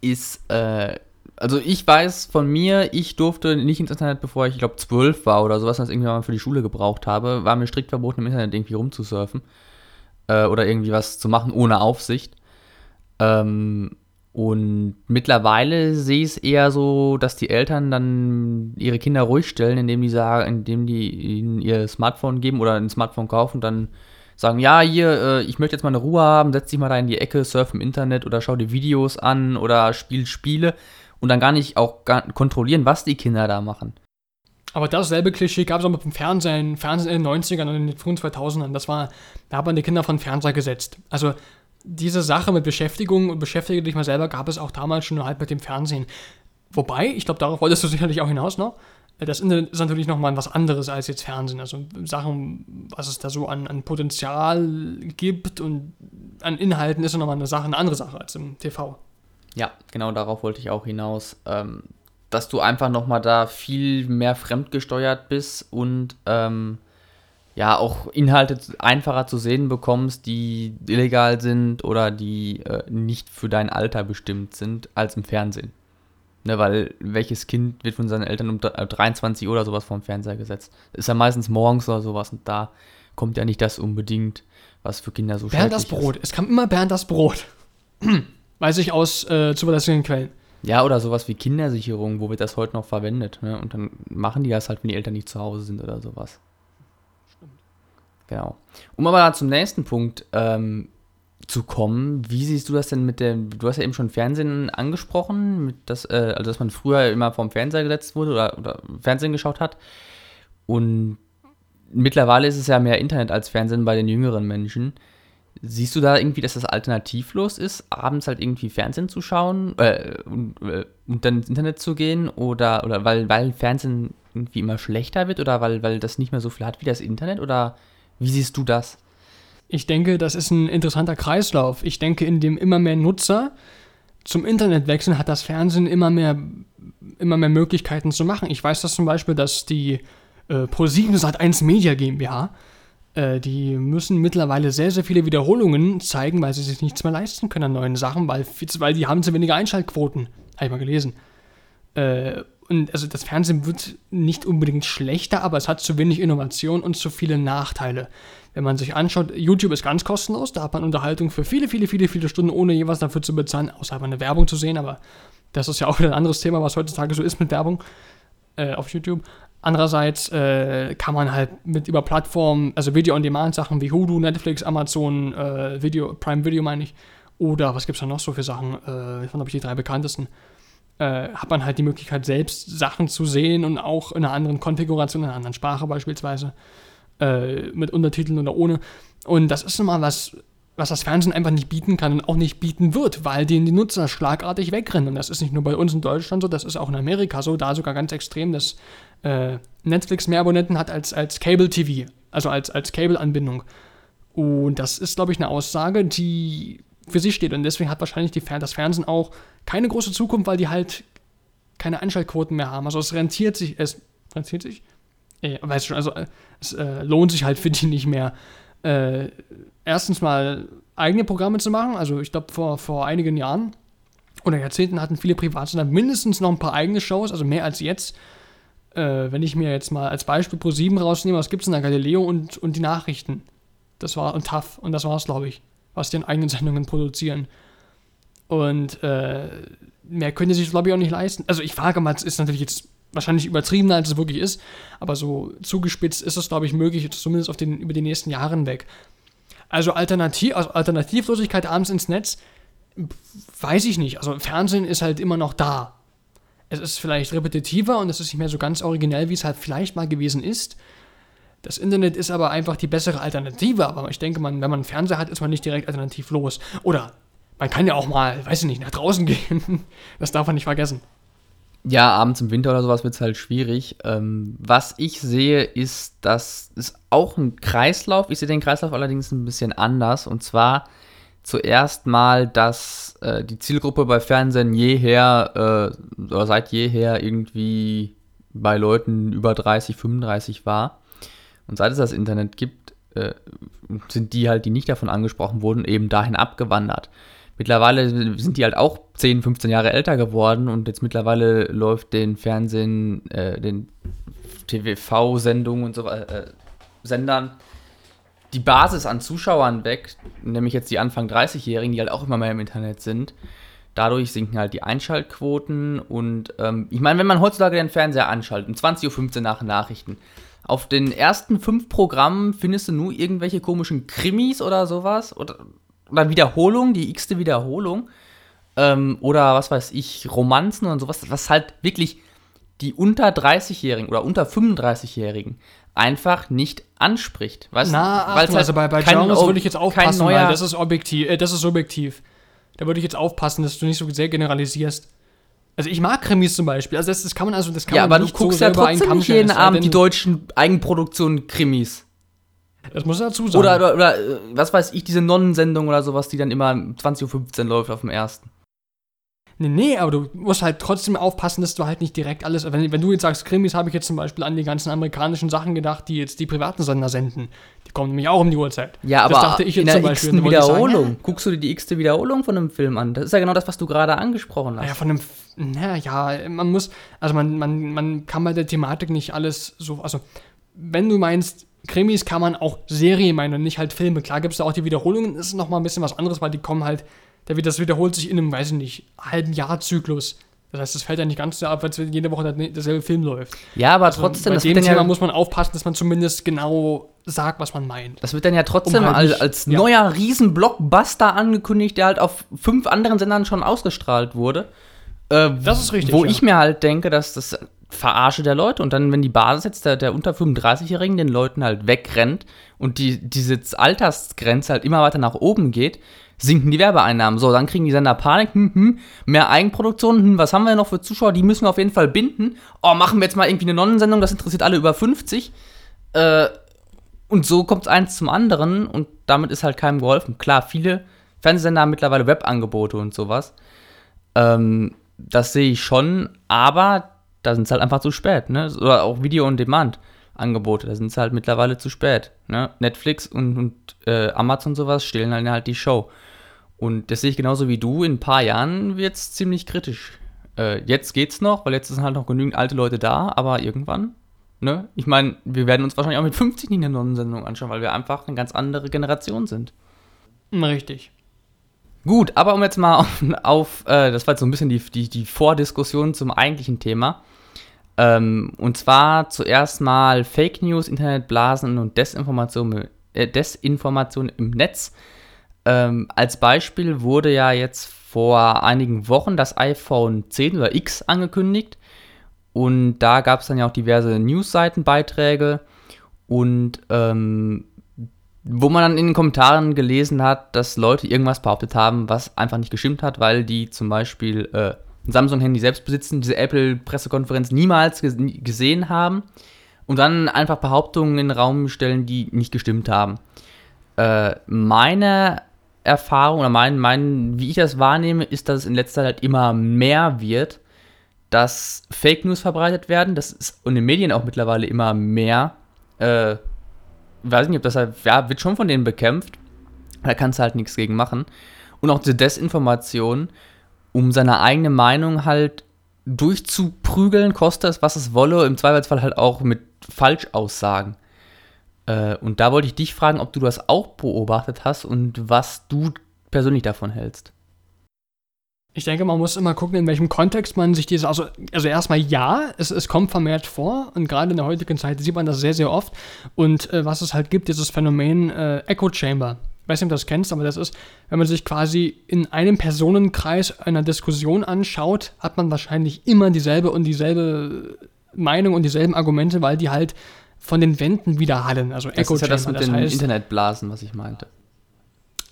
ist, äh, also ich weiß von mir, ich durfte nicht ins Internet, bevor ich, ich glaube, zwölf war oder sowas, was ich irgendwann mal für die Schule gebraucht habe, war mir strikt verboten, im Internet irgendwie rumzusurfen äh, oder irgendwie was zu machen ohne Aufsicht. Ähm, und mittlerweile sehe ich es eher so, dass die Eltern dann ihre Kinder ruhig stellen, indem die sagen, indem die ihnen ihr Smartphone geben oder ein Smartphone kaufen und dann sagen, ja, hier, äh, ich möchte jetzt mal eine Ruhe haben, setz dich mal da in die Ecke, surf im Internet oder schau dir Videos an oder spiel Spiele und dann gar nicht auch gar kontrollieren, was die Kinder da machen. Aber dasselbe Klischee gab es auch mit dem Fernsehen, Fernsehen in den 90ern und in den frühen 2000ern. Das war, da hat man die Kinder von Fernseher gesetzt. Also diese Sache mit Beschäftigung und beschäftige dich mal selber gab es auch damals schon halt mit dem Fernsehen. Wobei, ich glaube, darauf wolltest du sicherlich auch hinaus noch. Das Internet ist natürlich nochmal was anderes als jetzt Fernsehen. Also Sachen, was es da so an, an Potenzial gibt und an Inhalten ist nochmal eine Sache, eine andere Sache als im TV. Ja, genau darauf wollte ich auch hinaus. Ähm, dass du einfach nochmal da viel mehr fremdgesteuert bist und ähm, ja auch Inhalte einfacher zu sehen bekommst, die illegal sind oder die äh, nicht für dein Alter bestimmt sind, als im Fernsehen. Ne, weil welches Kind wird von seinen Eltern um 23 Uhr oder sowas vorm Fernseher gesetzt? Das ist ja meistens morgens oder sowas und da kommt ja nicht das unbedingt, was für Kinder so Bernd das Brot. Ist. Es kam immer Bernd das Brot. Weiß ich aus äh, zuverlässigen Quellen. Ja, oder sowas wie Kindersicherung, wo wird das heute noch verwendet? Ne? Und dann machen die das halt, wenn die Eltern nicht zu Hause sind oder sowas. Genau. Um aber zum nächsten Punkt ähm, zu kommen, wie siehst du das denn mit der, du hast ja eben schon Fernsehen angesprochen, mit das, äh, also dass man früher immer vorm Fernseher gesetzt wurde oder, oder Fernsehen geschaut hat. Und mittlerweile ist es ja mehr Internet als Fernsehen bei den jüngeren Menschen. Siehst du da irgendwie, dass das alternativlos ist, abends halt irgendwie Fernsehen zu schauen äh, und, äh, und, dann ins Internet zu gehen? Oder, oder weil, weil Fernsehen irgendwie immer schlechter wird oder weil, weil das nicht mehr so viel hat wie das Internet? Oder wie siehst du das? Ich denke, das ist ein interessanter Kreislauf. Ich denke, in dem immer mehr Nutzer zum Internet wechseln, hat das Fernsehen immer mehr, immer mehr Möglichkeiten zu machen. Ich weiß das zum Beispiel, dass die äh, Pro7 Sat1 Media GmbH äh, die müssen mittlerweile sehr, sehr viele Wiederholungen zeigen, weil sie sich nichts mehr leisten können an neuen Sachen, weil, weil die haben zu wenige Einschaltquoten. Habe ich mal gelesen. Äh, und also das Fernsehen wird nicht unbedingt schlechter, aber es hat zu wenig Innovation und zu viele Nachteile. Wenn man sich anschaut, YouTube ist ganz kostenlos, da hat man Unterhaltung für viele, viele, viele, viele Stunden, ohne jeweils dafür zu bezahlen, außer aber eine Werbung zu sehen, aber das ist ja auch wieder ein anderes Thema, was heutzutage so ist mit Werbung äh, auf YouTube. Andererseits äh, kann man halt mit über Plattformen, also Video-on-Demand-Sachen wie Hulu, Netflix, Amazon, äh, Video, Prime Video meine ich, oder was gibt es da noch so für Sachen, äh, ich fand, ich die drei bekanntesten, äh, hat man halt die Möglichkeit, selbst Sachen zu sehen und auch in einer anderen Konfiguration, in einer anderen Sprache beispielsweise, äh, mit Untertiteln oder ohne. Und das ist nun mal was, was das Fernsehen einfach nicht bieten kann und auch nicht bieten wird, weil denen die Nutzer schlagartig wegrennen. Und das ist nicht nur bei uns in Deutschland so, das ist auch in Amerika so, da sogar ganz extrem, dass äh, Netflix mehr Abonnenten hat als, als Cable TV, also als, als Cable-Anbindung. Und das ist, glaube ich, eine Aussage, die für sich steht. Und deswegen hat wahrscheinlich die, das Fernsehen auch keine große Zukunft, weil die halt keine Einschaltquoten mehr haben. Also es rentiert sich, es rentiert sich? Weißt du schon, also es äh, lohnt sich halt für die nicht mehr. Äh, erstens mal eigene Programme zu machen. Also ich glaube, vor, vor einigen Jahren oder Jahrzehnten hatten viele Privatsender mindestens noch ein paar eigene Shows, also mehr als jetzt äh, wenn ich mir jetzt mal als Beispiel Pro 7 rausnehme, was gibt es denn da? Galileo und, und die Nachrichten. Das war und TAF und das war es, glaube ich, was die in eigenen Sendungen produzieren. Und äh, mehr können sie sich, glaube ich, auch nicht leisten. Also ich frage mal, es ist natürlich jetzt wahrscheinlich übertriebener, als es wirklich ist, aber so zugespitzt ist es, glaube ich, möglich, zumindest auf den, über die nächsten Jahre hinweg. Also, Alternativ, also Alternativlosigkeit abends ins Netz, weiß ich nicht. Also Fernsehen ist halt immer noch da es ist vielleicht repetitiver und es ist nicht mehr so ganz originell, wie es halt vielleicht mal gewesen ist. Das Internet ist aber einfach die bessere Alternative, aber ich denke, man, wenn man Fernseher hat, ist man nicht direkt alternativlos. Oder man kann ja auch mal, weiß ich nicht, nach draußen gehen. Das darf man nicht vergessen. Ja, abends im Winter oder sowas wird es halt schwierig. Ähm, was ich sehe, ist, dass es auch ein Kreislauf, ich sehe den Kreislauf allerdings ein bisschen anders. Und zwar zuerst mal, dass äh, die Zielgruppe bei Fernsehen jeher äh, oder seit jeher irgendwie bei Leuten über 30, 35 war. Und seit es das Internet gibt, äh, sind die halt, die nicht davon angesprochen wurden, eben dahin abgewandert. Mittlerweile sind die halt auch 10, 15 Jahre älter geworden und jetzt mittlerweile läuft den Fernsehen, äh, den TV-Sendungen und so äh, Sendern die Basis an Zuschauern weg, nämlich jetzt die Anfang 30-Jährigen, die halt auch immer mehr im Internet sind. Dadurch sinken halt die Einschaltquoten und ähm, ich meine, wenn man heutzutage den Fernseher anschaltet, um 20.15 Uhr nach Nachrichten, auf den ersten fünf Programmen findest du nur irgendwelche komischen Krimis oder sowas oder, oder Wiederholungen, die x-te Wiederholung ähm, oder was weiß ich, Romanzen und sowas, was halt wirklich die unter 30-Jährigen oder unter 35-Jährigen einfach nicht anspricht. Weißt, Na, halt also bei, bei Genres würde ich jetzt aufpassen, weil das ist objektiv, äh, das ist subjektiv. Da würde ich jetzt aufpassen, dass du nicht so sehr generalisierst. Also ich mag Krimis zum Beispiel. Also das, das kann man also das kann ja, man aber du guckst so ja trotzdem nicht jeden Abend die deutschen Eigenproduktionen Krimis. Das muss dazu sagen. Oder, oder, oder, was weiß ich, diese Nonnensendung oder sowas, die dann immer 20.15 Uhr läuft auf dem ersten. Nee, nee, aber du musst halt trotzdem aufpassen, dass du halt nicht direkt alles. Wenn, wenn du jetzt sagst, Krimis, habe ich jetzt zum Beispiel an die ganzen amerikanischen Sachen gedacht, die jetzt die privaten Sender senden. Die kommen nämlich auch um die Uhrzeit. Ja, aber das dachte ich in jetzt der x-ten Und da wollte ich sagen, Wiederholung. Guckst du dir die x-te Wiederholung von einem Film an? Das ist ja genau das, was du gerade angesprochen Ja, ja, hast. von einem. Naja, man muss. Also, man, man, man kann bei der Thematik nicht alles so. Also, wenn du meinst, Krimis kann man auch Serien meinen und nicht halt Filme. Klar gibt es da auch die Wiederholungen, das ist nochmal ein bisschen was anderes, weil die kommen halt. Da wird, das wiederholt sich in einem, weiß ich nicht, halben Jahrzyklus. Das heißt, es fällt ja nicht ganz so ab, als wenn jede Woche der- derselbe Film läuft. Ja, aber Also, trotzdem, bei dem Thema ja, muss man aufpassen, dass man zumindest genau sagt, was man meint. das wird dann ja trotzdem um halt als, nicht- als ja. neuer Riesen-Blockbuster angekündigt, der halt auf fünf anderen Sendern schon ausgestrahlt wurde. Äh, Das ist richtig, Wo ja. ich mir halt denke, dass das Verarsche der Leute und dann, wenn die Basis jetzt der, der unter 35-Jährigen den Leuten halt wegrennt und die, diese Altersgrenze halt immer weiter nach oben geht, sinken die Werbeeinnahmen. So, dann kriegen die Sender Panik, hm, hm, mehr Eigenproduktion, hm, was haben wir noch für Zuschauer, die müssen wir auf jeden Fall binden. Oh, machen wir jetzt mal irgendwie eine Nonnensendung, das interessiert alle über 50. Äh, und so kommt es eins zum anderen und damit ist halt keinem geholfen. Klar, viele Fernsehsender haben mittlerweile Webangebote und sowas. Ähm, das sehe ich schon, aber da sind es halt einfach zu spät, ne? Oder auch Video-on-Demand-Angebote, da sind es halt mittlerweile zu spät. Ne? Netflix und, und äh, Amazon sowas stehlen dann halt die Show. Und das sehe ich genauso wie du, in ein paar Jahren wird es ziemlich kritisch. Äh, jetzt geht's noch, weil jetzt sind halt noch genügend alte Leute da, aber irgendwann, ne? Ich meine, wir werden uns wahrscheinlich auch mit 50 nicht eine Nonnensendung anschauen, weil wir einfach eine ganz andere Generation sind. Richtig. Gut, aber um jetzt mal auf, auf äh, das war jetzt so ein bisschen die, die, die Vordiskussion zum eigentlichen Thema. Ähm, und zwar zuerst mal Fake News, Internetblasen und Desinformation, äh, Desinformation im Netz. Ähm, als Beispiel wurde ja jetzt vor einigen Wochen das iPhone 10 oder X angekündigt. Und da gab es dann ja auch diverse Newsseitenbeiträge. Und ähm, wo man dann in den Kommentaren gelesen hat, dass Leute irgendwas behauptet haben, was einfach nicht gestimmt hat, weil die zum Beispiel äh, ein Samsung-Handy selbst besitzen, diese Apple-Pressekonferenz niemals ges gesehen haben und dann einfach Behauptungen in den Raum stellen, die nicht gestimmt haben. Äh, meine Erfahrung oder mein, mein, wie ich das wahrnehme, ist, dass es in letzter Zeit immer mehr wird, dass Fake News verbreitet werden. Das ist in den Medien auch mittlerweile immer mehr. Äh, weiß nicht, ob das halt, ja, wird schon von denen bekämpft. Da kannst du halt nichts gegen machen. Und auch diese Desinformation, um seine eigene Meinung halt durchzuprügeln, koste es, was es wolle, im Zweifelsfall halt auch mit Falschaussagen. Äh, und da wollte ich dich fragen, ob du das auch beobachtet hast und was du persönlich davon hältst. Ich denke, man muss immer gucken, in welchem Kontext man sich diese. Also, also erstmal ja, es, es kommt vermehrt vor und gerade in der heutigen Zeit sieht man das sehr, sehr oft. Und äh, was es halt gibt, dieses Phänomen äh, Echo Chamber. Ich weiß nicht, ob du das kennst, aber das ist, wenn man sich quasi in einem Personenkreis einer Diskussion anschaut, hat man wahrscheinlich immer dieselbe und dieselbe Meinung und dieselben Argumente, weil die halt von den Wänden widerhallen. Also Das Echo ist ja Chamber. das mit das den heißt, Internetblasen, was ich meinte.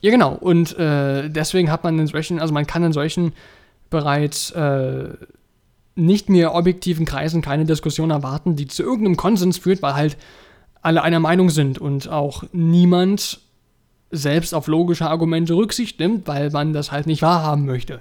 Ja, genau. Und äh, deswegen hat man in solchen, also man kann in solchen bereits äh, nicht mehr objektiven Kreisen keine Diskussion erwarten, die zu irgendeinem Konsens führt, weil halt alle einer Meinung sind und auch niemand selbst auf logische Argumente Rücksicht nimmt, weil man das halt nicht wahrhaben möchte.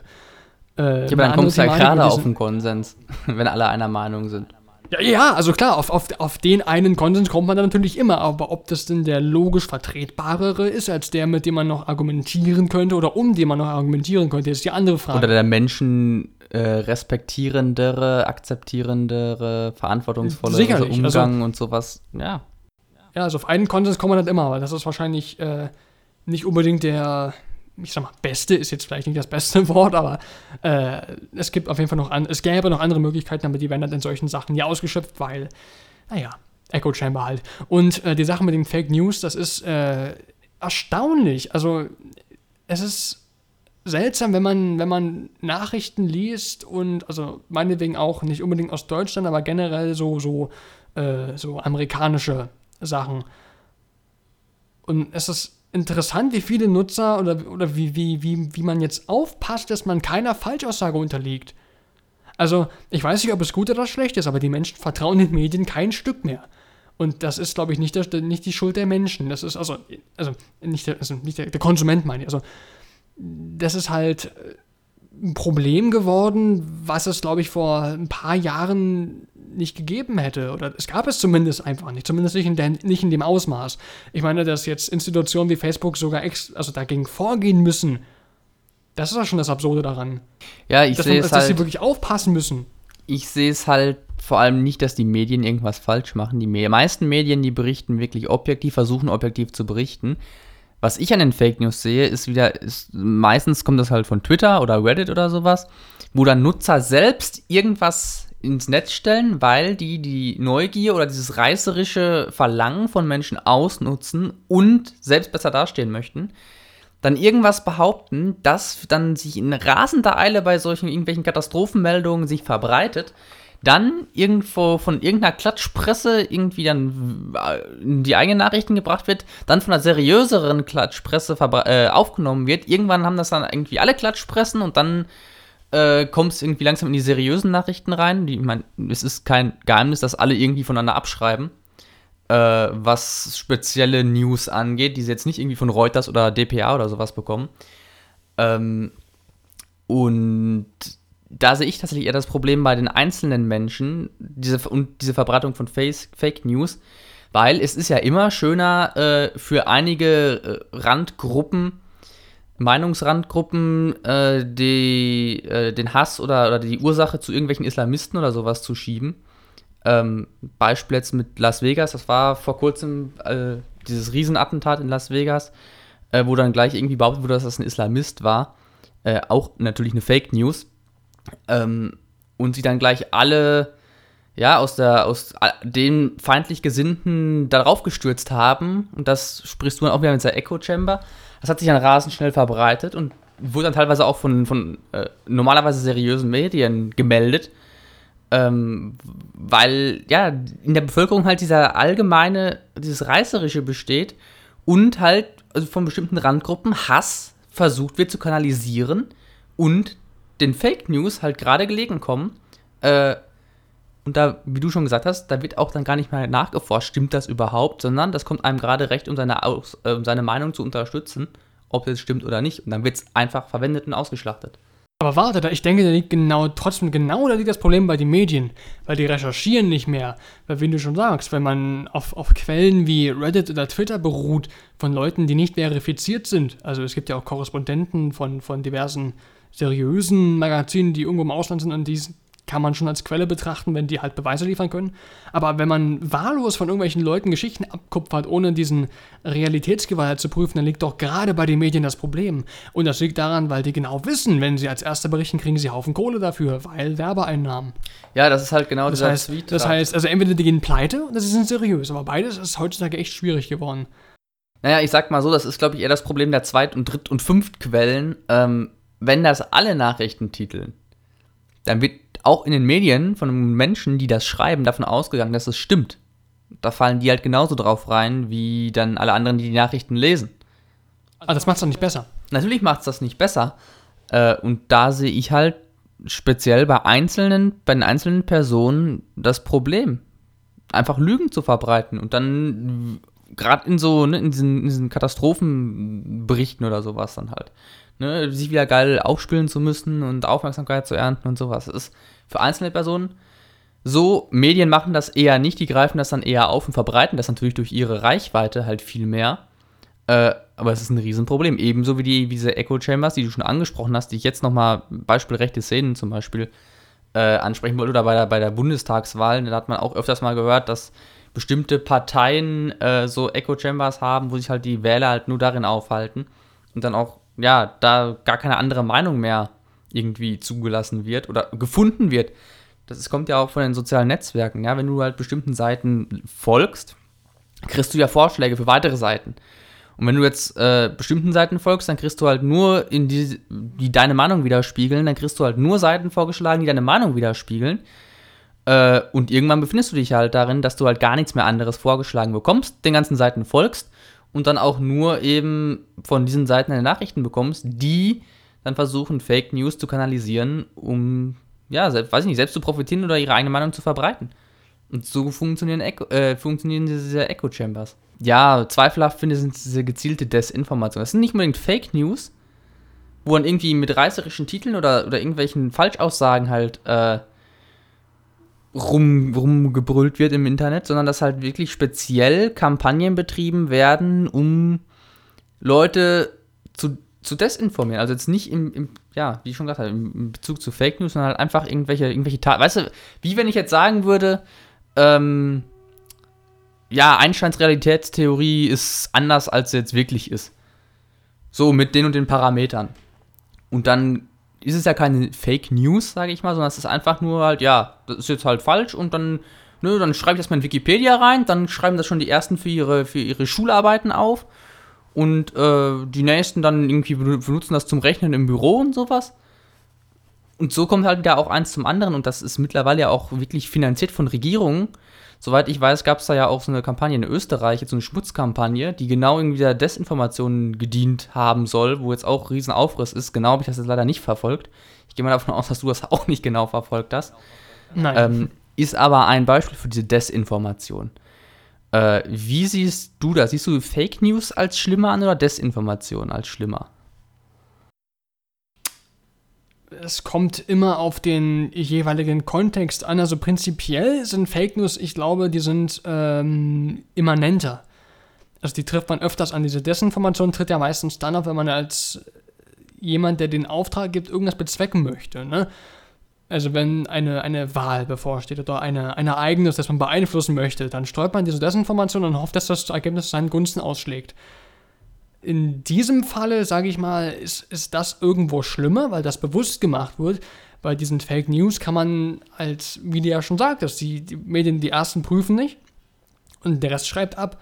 Äh, Ja, aber dann kommst du ja gerade auf einen Konsens, wenn alle einer Meinung sind. Ja, ja, also klar, auf, auf, auf den einen Konsens kommt man dann natürlich immer, aber ob das denn der logisch vertretbarere ist, als der, mit dem man noch argumentieren könnte oder um den man noch argumentieren könnte, ist die andere Frage. Oder der Menschen äh, respektierendere, akzeptierendere, verantwortungsvollere Sicherlich, also- Umgang und sowas. Ja. ja, also auf einen Konsens kommt man halt immer, aber das ist wahrscheinlich äh, nicht unbedingt der, ich sag mal, beste, ist jetzt vielleicht nicht das beste Wort, aber äh, es gibt auf jeden Fall noch, an, es gäbe noch andere Möglichkeiten, aber die werden dann in solchen Sachen ja ausgeschöpft, weil, naja, Echo Chamber halt. Und äh, die Sache mit den Fake News, das ist äh, erstaunlich. Also, es ist seltsam, wenn man, wenn man Nachrichten liest und, also meinetwegen auch nicht unbedingt aus Deutschland, aber generell so, so, äh, so amerikanische Sachen. Und es ist interessant, wie viele Nutzer oder, oder wie, wie, wie, wie man jetzt aufpasst, dass man keiner Falschaussage unterliegt. Also, ich weiß nicht, ob es gut oder schlecht ist, aber die Menschen vertrauen den Medien kein Stück mehr. Und das ist, glaube ich, nicht, der, nicht die Schuld der Menschen. Das ist also, also nicht der, also nicht der, der Konsument, meine ich. Also, das ist halt, äh, ein Problem geworden, was es, glaube ich, vor ein paar Jahren nicht gegeben hätte. Oder es gab es zumindest einfach nicht. Zumindest nicht in, der, nicht in dem Ausmaß. Ich meine, dass jetzt Institutionen wie Facebook sogar ex, also dagegen vorgehen müssen. Das ist ja schon das Absurde daran. Ja, ich sehe es Dass halt. sie wirklich aufpassen müssen. ich sehe es halt vor allem nicht, dass die Medien irgendwas falsch machen. Die me meisten Medien, die berichten wirklich objektiv, versuchen objektiv zu berichten. Was ich an den Fake News sehe, ist wieder, ist, meistens kommt das halt von Twitter oder Reddit oder sowas, wo dann Nutzer selbst irgendwas ins Netz stellen, weil die die Neugier oder dieses reißerische Verlangen von Menschen ausnutzen und selbst besser dastehen möchten dann irgendwas behaupten, das dann sich in rasender Eile bei solchen irgendwelchen Katastrophenmeldungen sich verbreitet, dann irgendwo von irgendeiner Klatschpresse irgendwie dann äh, in die eigenen Nachrichten gebracht wird, dann von einer seriöseren Klatschpresse äh, aufgenommen wird. Irgendwann haben das dann irgendwie alle Klatschpressen und dann äh, kommt es irgendwie langsam in die seriösen Nachrichten rein. Die, ich mein, es ist kein Geheimnis, dass alle irgendwie voneinander abschreiben äh, was spezielle News angeht, die sie jetzt nicht irgendwie von Reuters oder DPA oder sowas bekommen. Ähm, und da sehe ich tatsächlich eher das Problem bei den einzelnen Menschen diese, und diese Verbreitung von Face, Fake News, weil es ist ja immer schöner äh, für einige äh, Randgruppen, Meinungsrandgruppen, äh, die, äh, den Hass oder, oder die Ursache zu irgendwelchen Islamisten oder sowas zu schieben. Ähm, Beispiel jetzt mit Las Vegas, das war vor kurzem äh, dieses Riesenattentat in Las Vegas, äh, wo dann gleich irgendwie behauptet wurde, dass das ein Islamist war. Äh, auch natürlich eine Fake News. Ähm, und sie dann gleich alle, ja, aus, der, aus den feindlich Gesinnten darauf gestürzt haben. Und das sprichst du dann auch wieder mit der Echo Chamber. Das hat sich dann rasend schnell verbreitet und wurde dann teilweise auch von, von äh, normalerweise seriösen Medien gemeldet. Ähm, weil ja in der Bevölkerung halt dieser allgemeine, dieses Reißerische besteht und halt also von bestimmten Randgruppen Hass versucht wird zu kanalisieren und den Fake News halt gerade gelegen kommen. Äh, und da, wie du schon gesagt hast, da wird auch dann gar nicht mehr nachgeforscht, stimmt das überhaupt, sondern das kommt einem gerade recht, um seine, Aus, äh, seine Meinung zu unterstützen, ob das stimmt oder nicht. Und dann wird es einfach verwendet und ausgeschlachtet. Aber warte, ich denke, da liegt genau, trotzdem genau da liegt das Problem bei den Medien, weil die recherchieren nicht mehr. Weil, wie du schon sagst, wenn man auf, auf Quellen wie Reddit oder Twitter beruht, von Leuten, die nicht verifiziert sind, also es gibt ja auch Korrespondenten von, von diversen seriösen Magazinen, die irgendwo im Ausland sind, und die kann man schon als Quelle betrachten, wenn die halt Beweise liefern können. Aber wenn man wahllos von irgendwelchen Leuten Geschichten abkupfert, ohne diesen Realitätsgewalt zu prüfen, dann liegt doch gerade bei den Medien das Problem. Und das liegt daran, weil die genau wissen, wenn sie als Erster berichten, kriegen sie Haufen Kohle dafür, weil Werbeeinnahmen. Ja, das ist halt genau Das heißt, Tweet. das heißt, also entweder die gehen pleite oder sie sind seriös, aber beides ist heutzutage echt schwierig geworden. Naja, ich sag mal so, das ist, glaube ich, eher das Problem der Zweit- und Dritt- und Fünftquellen. Ähm, wenn das alle Nachrichten titeln, dann wird auch in den Medien von Menschen, die das schreiben, davon ausgegangen, dass es stimmt. Da fallen die halt genauso drauf rein, wie dann alle anderen, die die Nachrichten lesen. Aber das macht es doch nicht besser. Natürlich macht es das nicht besser. Äh, und da sehe ich halt speziell bei einzelnen, bei den einzelnen Personen das Problem. Einfach Lügen zu verbreiten und dann gerade in so, ne, in diesen, in diesen Katastrophenberichten oder sowas dann halt. Ne, sich wieder geil aufspielen zu müssen und Aufmerksamkeit zu ernten und sowas. Das ist für einzelne Personen so, Medien machen das eher nicht, die greifen das dann eher auf und verbreiten das natürlich durch ihre Reichweite halt viel mehr. Äh, aber es ist ein Riesenproblem. Ebenso wie die, diese Echo Chambers, die du schon angesprochen hast, die ich jetzt nochmal, Beispiel rechte Szenen zum Beispiel, äh, ansprechen wollte, oder bei der, bei der Bundestagswahl, da hat man auch öfters mal gehört, dass bestimmte Parteien äh, so Echo Chambers haben, wo sich halt die Wähler halt nur darin aufhalten und dann auch, ja, da gar keine andere Meinung mehr irgendwie zugelassen wird oder gefunden wird. Das kommt ja auch von den sozialen Netzwerken, ja, wenn du halt bestimmten Seiten folgst, kriegst du ja Vorschläge für weitere Seiten. Und wenn du jetzt äh, bestimmten Seiten folgst, dann kriegst du halt nur in die, die deine Meinung widerspiegeln, dann kriegst du halt nur Seiten vorgeschlagen, die deine Meinung widerspiegeln. Äh, und irgendwann befindest du dich halt darin, dass du halt gar nichts mehr anderes vorgeschlagen bekommst, den ganzen Seiten folgst und dann auch nur eben von diesen Seiten deine Nachrichten bekommst, die dann versuchen, Fake News zu kanalisieren, um, ja, selbst, weiß ich nicht, selbst zu profitieren oder ihre eigene Meinung zu verbreiten. Und so funktionieren, Echo, äh, funktionieren diese Echo Chambers. Ja, zweifelhaft finde ich sind diese gezielte Desinformation. Das sind nicht unbedingt Fake News, wo dann irgendwie mit reißerischen Titeln oder, oder irgendwelchen Falschaussagen halt äh, rum, rumgebrüllt wird im Internet, sondern dass halt wirklich speziell Kampagnen betrieben werden, um Leute zu, zu desinformieren. Also jetzt nicht im, im ja, wie ich schon gesagt habe, im Bezug zu Fake News, sondern halt einfach irgendwelche, irgendwelche Taten. Weißt du, wie wenn ich jetzt sagen würde, ähm, ja, Einsteins Realitätstheorie ist anders, als sie jetzt wirklich ist. So, mit den und den Parametern. Und dann ist es ja keine Fake News, sage ich mal, sondern es ist einfach nur halt, ja, das ist jetzt halt falsch und dann, ne, dann schreibe ich das mal in Wikipedia rein, dann schreiben das schon die ersten für ihre, für ihre Schularbeiten auf und äh, die nächsten dann irgendwie benutzen das zum Rechnen im Büro und sowas. Und so kommt halt wieder auch eins zum anderen und das ist mittlerweile ja auch wirklich finanziert von Regierungen Soweit ich weiß, gab es da ja auch so eine Kampagne in Österreich, jetzt so eine Schmutzkampagne, die genau irgendwie der Desinformation gedient haben soll, wo jetzt auch riesen Aufriss ist. Genau habe ich das jetzt leider nicht verfolgt. Ich gehe mal davon aus, dass du das auch nicht genau verfolgt hast. Nein. Ähm, ist aber ein Beispiel für diese Desinformation. Äh, wie siehst du das? Siehst du Fake News als schlimmer an oder Desinformation als schlimmer? es kommt immer auf den jeweiligen Kontext an. Also prinzipiell sind Fake News, ich glaube, die sind ähm, immanenter. Also die trifft man öfters an. Diese Desinformation tritt ja meistens dann auf, wenn man als jemand, der den Auftrag gibt, irgendwas bezwecken möchte. Ne? Also wenn eine, eine Wahl bevorsteht oder eine, ein Ereignis, das man beeinflussen möchte, dann streut man diese Desinformation und hofft, dass das Ergebnis seinen Gunsten ausschlägt in diesem Falle, sage ich mal, ist, ist das irgendwo schlimmer, weil das bewusst gemacht wird. Bei diesen Fake News kann man als, wie du ja schon sagtest, die, die Medien, die ersten prüfen nicht und der Rest schreibt ab.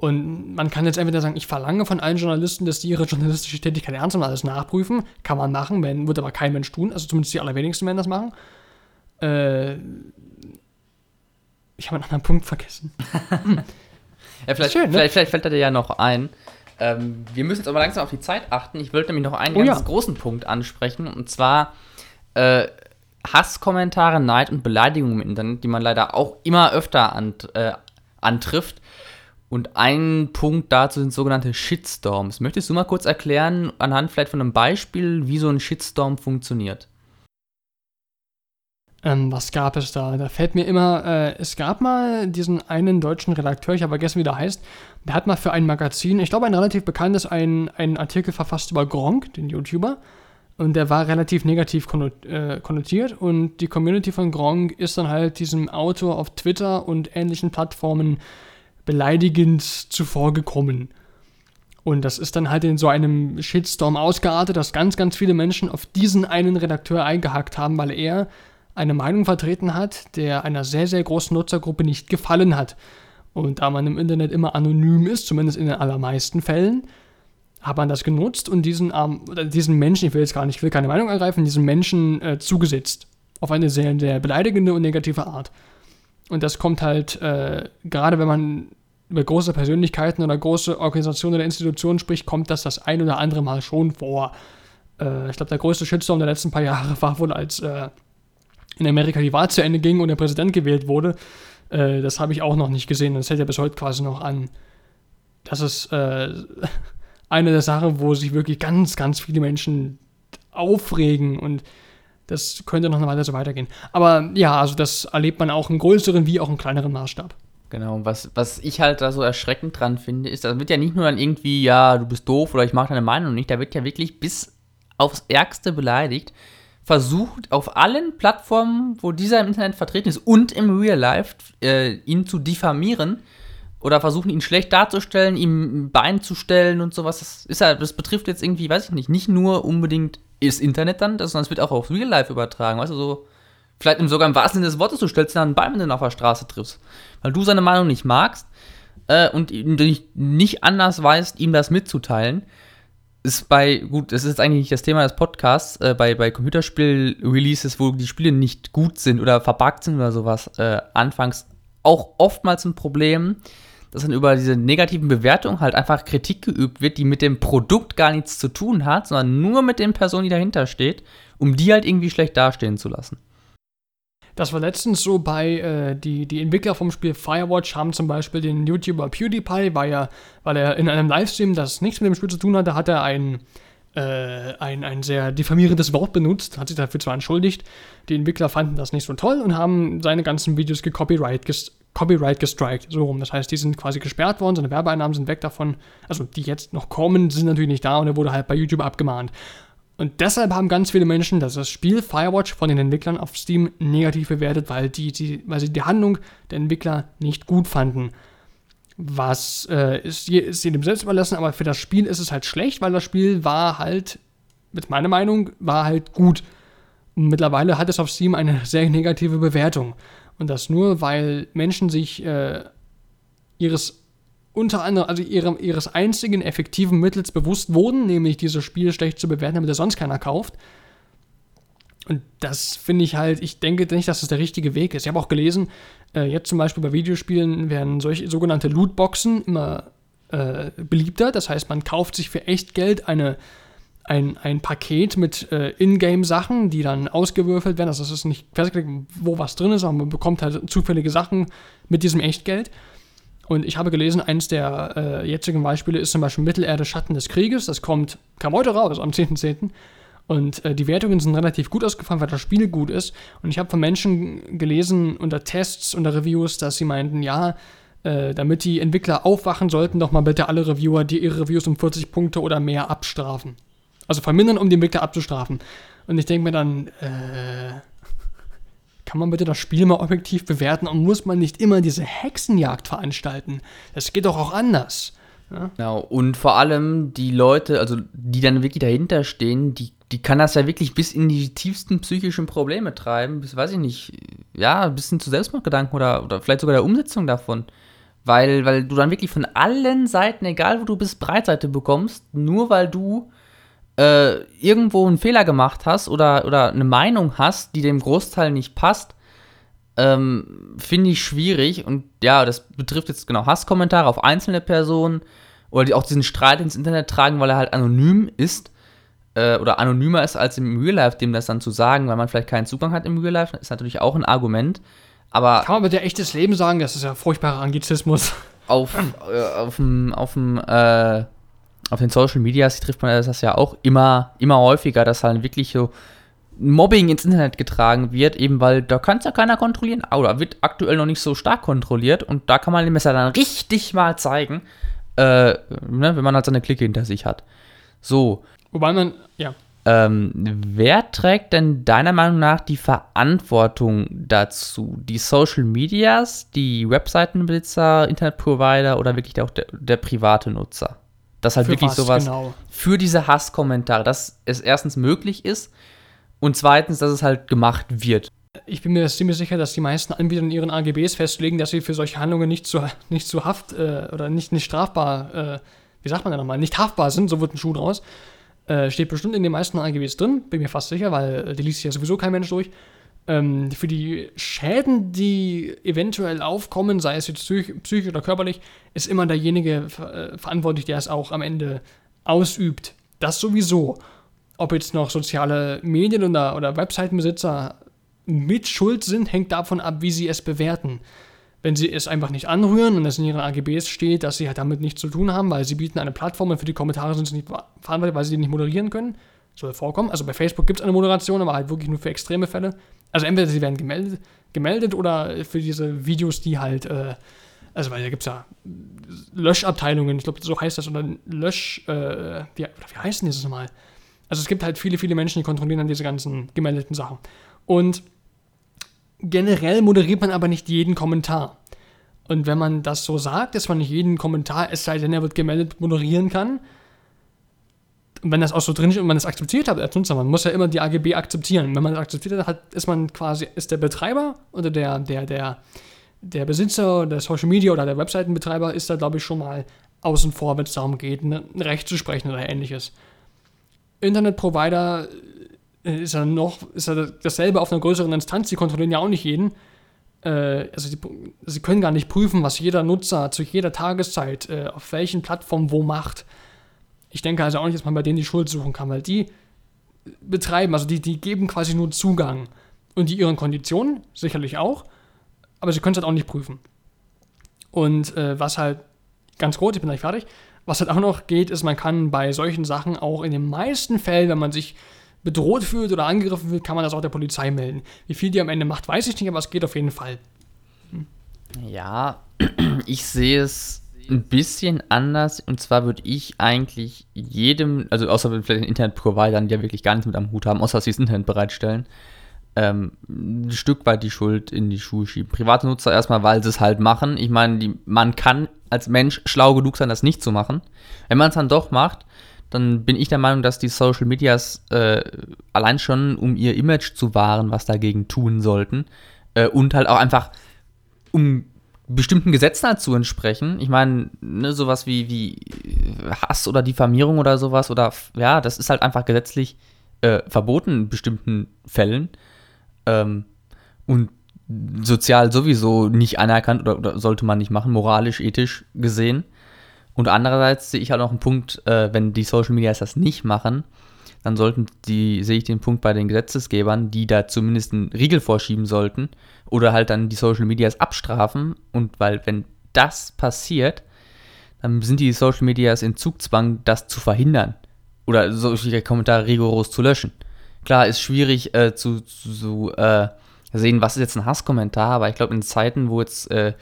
Und man kann jetzt entweder sagen, ich verlange von allen Journalisten, dass die ihre journalistische Tätigkeit ernst und alles nachprüfen. Kann man machen, wenn, wird aber kein Mensch tun. Also zumindest die allerwenigsten werden das machen. Äh, ich habe einen anderen Punkt vergessen. ja, vielleicht, Schön, ne? vielleicht, vielleicht fällt er dir ja noch ein. Ähm, wir müssen jetzt aber langsam auf die Zeit achten. Ich wollte nämlich noch einen oh, ganz ja. großen Punkt ansprechen. Und zwar äh, Hasskommentare, Neid und Beleidigungen im Internet, die man leider auch immer öfter an, äh, antrifft. Und ein Punkt dazu sind sogenannte Shitstorms. Möchtest du mal kurz erklären, anhand vielleicht von einem Beispiel, wie so ein Shitstorm funktioniert? Ähm, was gab es da? Da fällt mir immer, äh, es gab mal diesen einen deutschen Redakteur, ich habe vergessen, wie der heißt, der hat mal für ein Magazin, ich glaube ein relativ bekanntes, einen, einen Artikel verfasst über Gronk, den YouTuber. Und der war relativ negativ äh, konnotiert und die Community von Gronk ist dann halt diesem Autor auf Twitter und ähnlichen Plattformen beleidigend zuvorgekommen. Und das ist dann halt in so einem Shitstorm ausgeartet, dass ganz, ganz viele Menschen auf diesen einen Redakteur eingehakt haben, weil er eine Meinung vertreten hat, der einer sehr, sehr großen Nutzergruppe nicht gefallen hat. Und da man im Internet immer anonym ist, zumindest in den allermeisten Fällen, hat man das genutzt und diesen, ähm, diesen Menschen, ich will jetzt gar nicht, ich will keine Meinung ergreifen, diesen Menschen äh, zugesetzt. Auf eine sehr, sehr beleidigende und negative Art. Und das kommt halt, äh, gerade wenn man über große Persönlichkeiten oder große Organisationen oder Institutionen spricht, kommt das das ein oder andere Mal schon vor. Äh, ich glaube, der größte Shitstorm der letzten paar Jahre war wohl, als äh, in Amerika die Wahl zu Ende ging und der Präsident gewählt wurde. Äh, das habe ich auch noch nicht gesehen. Das hält ja bis heute quasi noch an. Das ist äh, eine der Sachen, wo sich wirklich ganz, ganz viele Menschen aufregen und das könnte noch eine Weile so weitergehen. Aber ja, also das erlebt man auch im größeren wie auch im kleineren Maßstab. Genau, was, was ich halt da so erschreckend dran finde, ist, da wird ja nicht nur dann irgendwie, ja, du bist doof oder ich mag deine Meinung nicht, da wird ja wirklich bis aufs Ärgste beleidigt versucht auf allen Plattformen, wo dieser im Internet vertreten ist und im Real Life, äh, ihn zu diffamieren oder versuchen ihn schlecht darzustellen, ihm ein Bein zu stellen und sowas. Das ist ja, das betrifft jetzt irgendwie, weiß ich nicht, nicht nur unbedingt das Internet dann, sondern es wird auch auf Real Life übertragen, weißt du, so vielleicht sogar im wahrsten Sinne des Wortes, du stellst dann ein Bein, wenn du ihn auf der Straße triffst, weil du seine Meinung nicht magst äh, und nicht anders weißt, ihm das mitzuteilen ist bei, gut, das ist eigentlich nicht das Thema des Podcasts, äh, bei, bei Computerspiel-Releases, wo die Spiele nicht gut sind oder verbuggt sind oder sowas, äh, anfangs auch oftmals ein Problem, dass dann über diese negativen Bewertungen halt einfach Kritik geübt wird, die mit dem Produkt gar nichts zu tun hat, sondern nur mit den Personen, die dahinter steht, um die halt irgendwie schlecht dastehen zu lassen. Das war letztens so bei, äh, die, die Entwickler vom Spiel Firewatch haben zum Beispiel den YouTuber PewDiePie, weil er, weil er in einem Livestream, das nichts mit dem Spiel zu tun hatte, hat er ein, äh, ein, ein sehr diffamierendes Wort benutzt, hat sich dafür zwar entschuldigt. Die Entwickler fanden das nicht so toll und haben seine ganzen Videos gecopyright, ges Copyright gestrikt, so rum. Das heißt, die sind quasi gesperrt worden, seine Werbeeinnahmen sind weg davon. Also die jetzt noch kommen, sind natürlich nicht da und er wurde halt bei YouTube abgemahnt. Und deshalb haben ganz viele Menschen das Spiel Firewatch von den Entwicklern auf Steam negativ bewertet, weil, die, die, weil sie die Handlung der Entwickler nicht gut fanden. Was äh, ist, ist jedem selbst überlassen, aber für das Spiel ist es halt schlecht, weil das Spiel war halt, mit meiner Meinung, war halt gut. Und mittlerweile hat es auf Steam eine sehr negative Bewertung. Und das nur, weil Menschen sich äh, ihres unter anderem, also ihrem, ihres einzigen effektiven Mittels bewusst wurden, nämlich dieses Spiel schlecht zu bewerten, damit es sonst keiner kauft. Und das finde ich halt, ich denke nicht, dass das der richtige Weg ist. Ich habe auch gelesen, äh, jetzt zum Beispiel bei Videospielen werden solche sogenannte Lootboxen immer äh, beliebter. Das heißt, man kauft sich für echt Geld eine, ein, ein Paket mit äh, Ingame-Sachen, die dann ausgewürfelt werden. Also es ist nicht festgelegt, wo was drin ist, aber man bekommt halt zufällige Sachen mit diesem Echtgeld. Und ich habe gelesen, eines der äh, jetzigen Beispiele ist zum Beispiel Mittelerde Schatten des Krieges. Das kommt, kam heute raus, am 10.10. .10. Und äh, die Wertungen sind relativ gut ausgefallen, weil das Spiel gut ist. Und ich habe von Menschen gelesen unter Tests, unter Reviews, dass sie meinten, ja, äh, damit die Entwickler aufwachen, sollten doch mal bitte alle Reviewer, die ihre Reviews um 40 Punkte oder mehr abstrafen. Also vermindern, um die Entwickler abzustrafen. Und ich denke mir dann, äh, kann man bitte das Spiel mal objektiv bewerten und muss man nicht immer diese Hexenjagd veranstalten? Das geht doch auch anders. Ja? Genau, und vor allem die Leute, also die dann wirklich dahinter stehen, die die kann das ja wirklich bis in die tiefsten psychischen Probleme treiben, bis, weiß ich nicht, ja, bis hin zu Selbstmordgedanken oder, oder vielleicht sogar der Umsetzung davon. Weil, weil du dann wirklich von allen Seiten, egal wo du bist, Breitseite bekommst, nur weil du äh, irgendwo einen Fehler gemacht hast oder, oder eine Meinung hast, die dem Großteil nicht passt, ähm, finde ich schwierig. Und ja, das betrifft jetzt genau Hasskommentare auf einzelne Personen oder die auch diesen Streit ins Internet tragen, weil er halt anonym ist äh, oder anonymer ist als im Real Life, dem das dann zu sagen, weil man vielleicht keinen Zugang hat im Real Life, ist natürlich auch ein Argument. Aber Kann man mit der echtes Leben sagen? Das ist ja furchtbarer Anglizismus. Auf, äh, auf dem, auf dem, äh, auf den Social Medias trifft man das ja auch immer, immer häufiger, dass halt wirklich so Mobbing ins Internet getragen wird, eben weil da kann es ja keiner kontrollieren. Oder wird aktuell noch nicht so stark kontrolliert und da kann man dem Messer dann richtig mal zeigen, äh, ne, wenn man halt seine Clique hinter sich hat. So, Wobei man, ja. Ähm, wer trägt denn deiner Meinung nach die Verantwortung dazu? Die Social Medias, die Webseitenbesitzer, Internetprovider oder wirklich auch der, der private Nutzer? Das halt für wirklich sowas genau? für diese Hasskommentare, dass es erstens möglich ist und zweitens, dass es halt gemacht wird. Ich bin mir ziemlich sicher, dass die meisten Anbieter in ihren AGBs festlegen, dass sie für solche Handlungen nicht zu, nicht zu Haft äh, oder nicht, nicht strafbar, äh, wie sagt man da nochmal, nicht haftbar sind, so wird ein Schuh draus. Äh, steht bestimmt in den meisten AGBs drin, bin mir fast sicher, weil äh, die liest ja sowieso kein Mensch durch. Ähm, für die Schäden, die eventuell aufkommen, sei es jetzt psychisch oder körperlich, ist immer derjenige äh, verantwortlich, der es auch am Ende ausübt. Das sowieso. Ob jetzt noch soziale Medien oder, oder Webseitenbesitzer mit Schuld sind, hängt davon ab, wie sie es bewerten wenn sie es einfach nicht anrühren und es in ihren AGBs steht, dass sie halt damit nichts zu tun haben, weil sie bieten eine Plattform und für die Kommentare sind sie nicht verantwortlich, weil sie die nicht moderieren können. Soll vorkommen. Also bei Facebook gibt es eine Moderation, aber halt wirklich nur für extreme Fälle. Also entweder sie werden gemeldet, gemeldet oder für diese Videos, die halt, äh, also weil da gibt es ja Löschabteilungen, ich glaube, so heißt das, oder Lösch, äh, wie, wie heißt denn das nochmal? Also es gibt halt viele, viele Menschen, die kontrollieren dann diese ganzen gemeldeten Sachen. Und Generell moderiert man aber nicht jeden Kommentar. Und wenn man das so sagt, dass man nicht jeden Kommentar, es sei denn, er wird gemeldet, moderieren kann, wenn das auch so drin ist und man es akzeptiert hat als Nutzer, man muss ja immer die AGB akzeptieren. Wenn man es akzeptiert hat, ist man quasi, ist der Betreiber oder der, der, der, der Besitzer der Social Media oder der Webseitenbetreiber ist da, glaube ich, schon mal außen vor, wenn es darum geht, ein Recht zu sprechen oder ähnliches. Internetprovider äh, ist er noch, ist er dasselbe auf einer größeren Instanz, die kontrollieren ja auch nicht jeden. Äh, also die, sie können gar nicht prüfen, was jeder Nutzer zu jeder Tageszeit äh, auf welchen Plattformen wo macht. Ich denke also auch nicht, dass man bei denen die Schuld suchen kann, weil die betreiben, also die, die geben quasi nur Zugang. Und die ihren Konditionen sicherlich auch, aber sie können es halt auch nicht prüfen. Und äh, was halt ganz groß, ich bin gleich fertig, Was halt auch noch geht, ist, man kann bei solchen Sachen auch in den meisten Fällen, wenn man sich bedroht fühlt oder angegriffen fühlt, kann man das auch der Polizei melden. Wie viel die am Ende macht, weiß ich nicht, aber es geht auf jeden Fall. Hm. Ja, ich sehe es ein bisschen anders. Und zwar würde ich eigentlich jedem, also außer vielleicht den Internetprovidern, die ja wirklich gar nichts mit am Hut haben, außer dass sie das Internet bereitstellen, ähm, ein Stück weit die Schuld in die Schuhe schieben. Private Nutzer erstmal, weil sie es halt machen. Ich meine, man kann als Mensch schlau genug sein, das nicht zu machen. Wenn man es dann doch macht, dann bin ich der Meinung, dass die Social Medias äh, allein schon, um ihr Image zu wahren, was dagegen tun sollten. Äh, und halt auch einfach, um bestimmten Gesetzen halt zu entsprechen. Ich meine, ne, sowas wie, wie Hass oder Diffamierung oder sowas, oder ja, das ist halt einfach gesetzlich äh, verboten in bestimmten Fällen. Ähm, und sozial sowieso nicht anerkannt oder, oder, sollte man nicht machen, moralisch, ethisch gesehen. Und andererseits sehe ich halt auch einen Punkt, äh, wenn die Social Media das nicht machen, dann sollten die, sehe ich den Punkt bei den Gesetzesgebern, die da zumindest einen Riegel vorschieben sollten oder halt dann die Social Medias abstrafen. Und weil, wenn das passiert, dann sind die Social Medias in Zugzwang, das zu verhindern oder solche Kommentare rigoros zu löschen. Klar, ist schwierig äh, zu, zu äh, sehen, was ist jetzt ein Hasskommentar, aber ich glaube, in Zeiten, wo jetzt äh,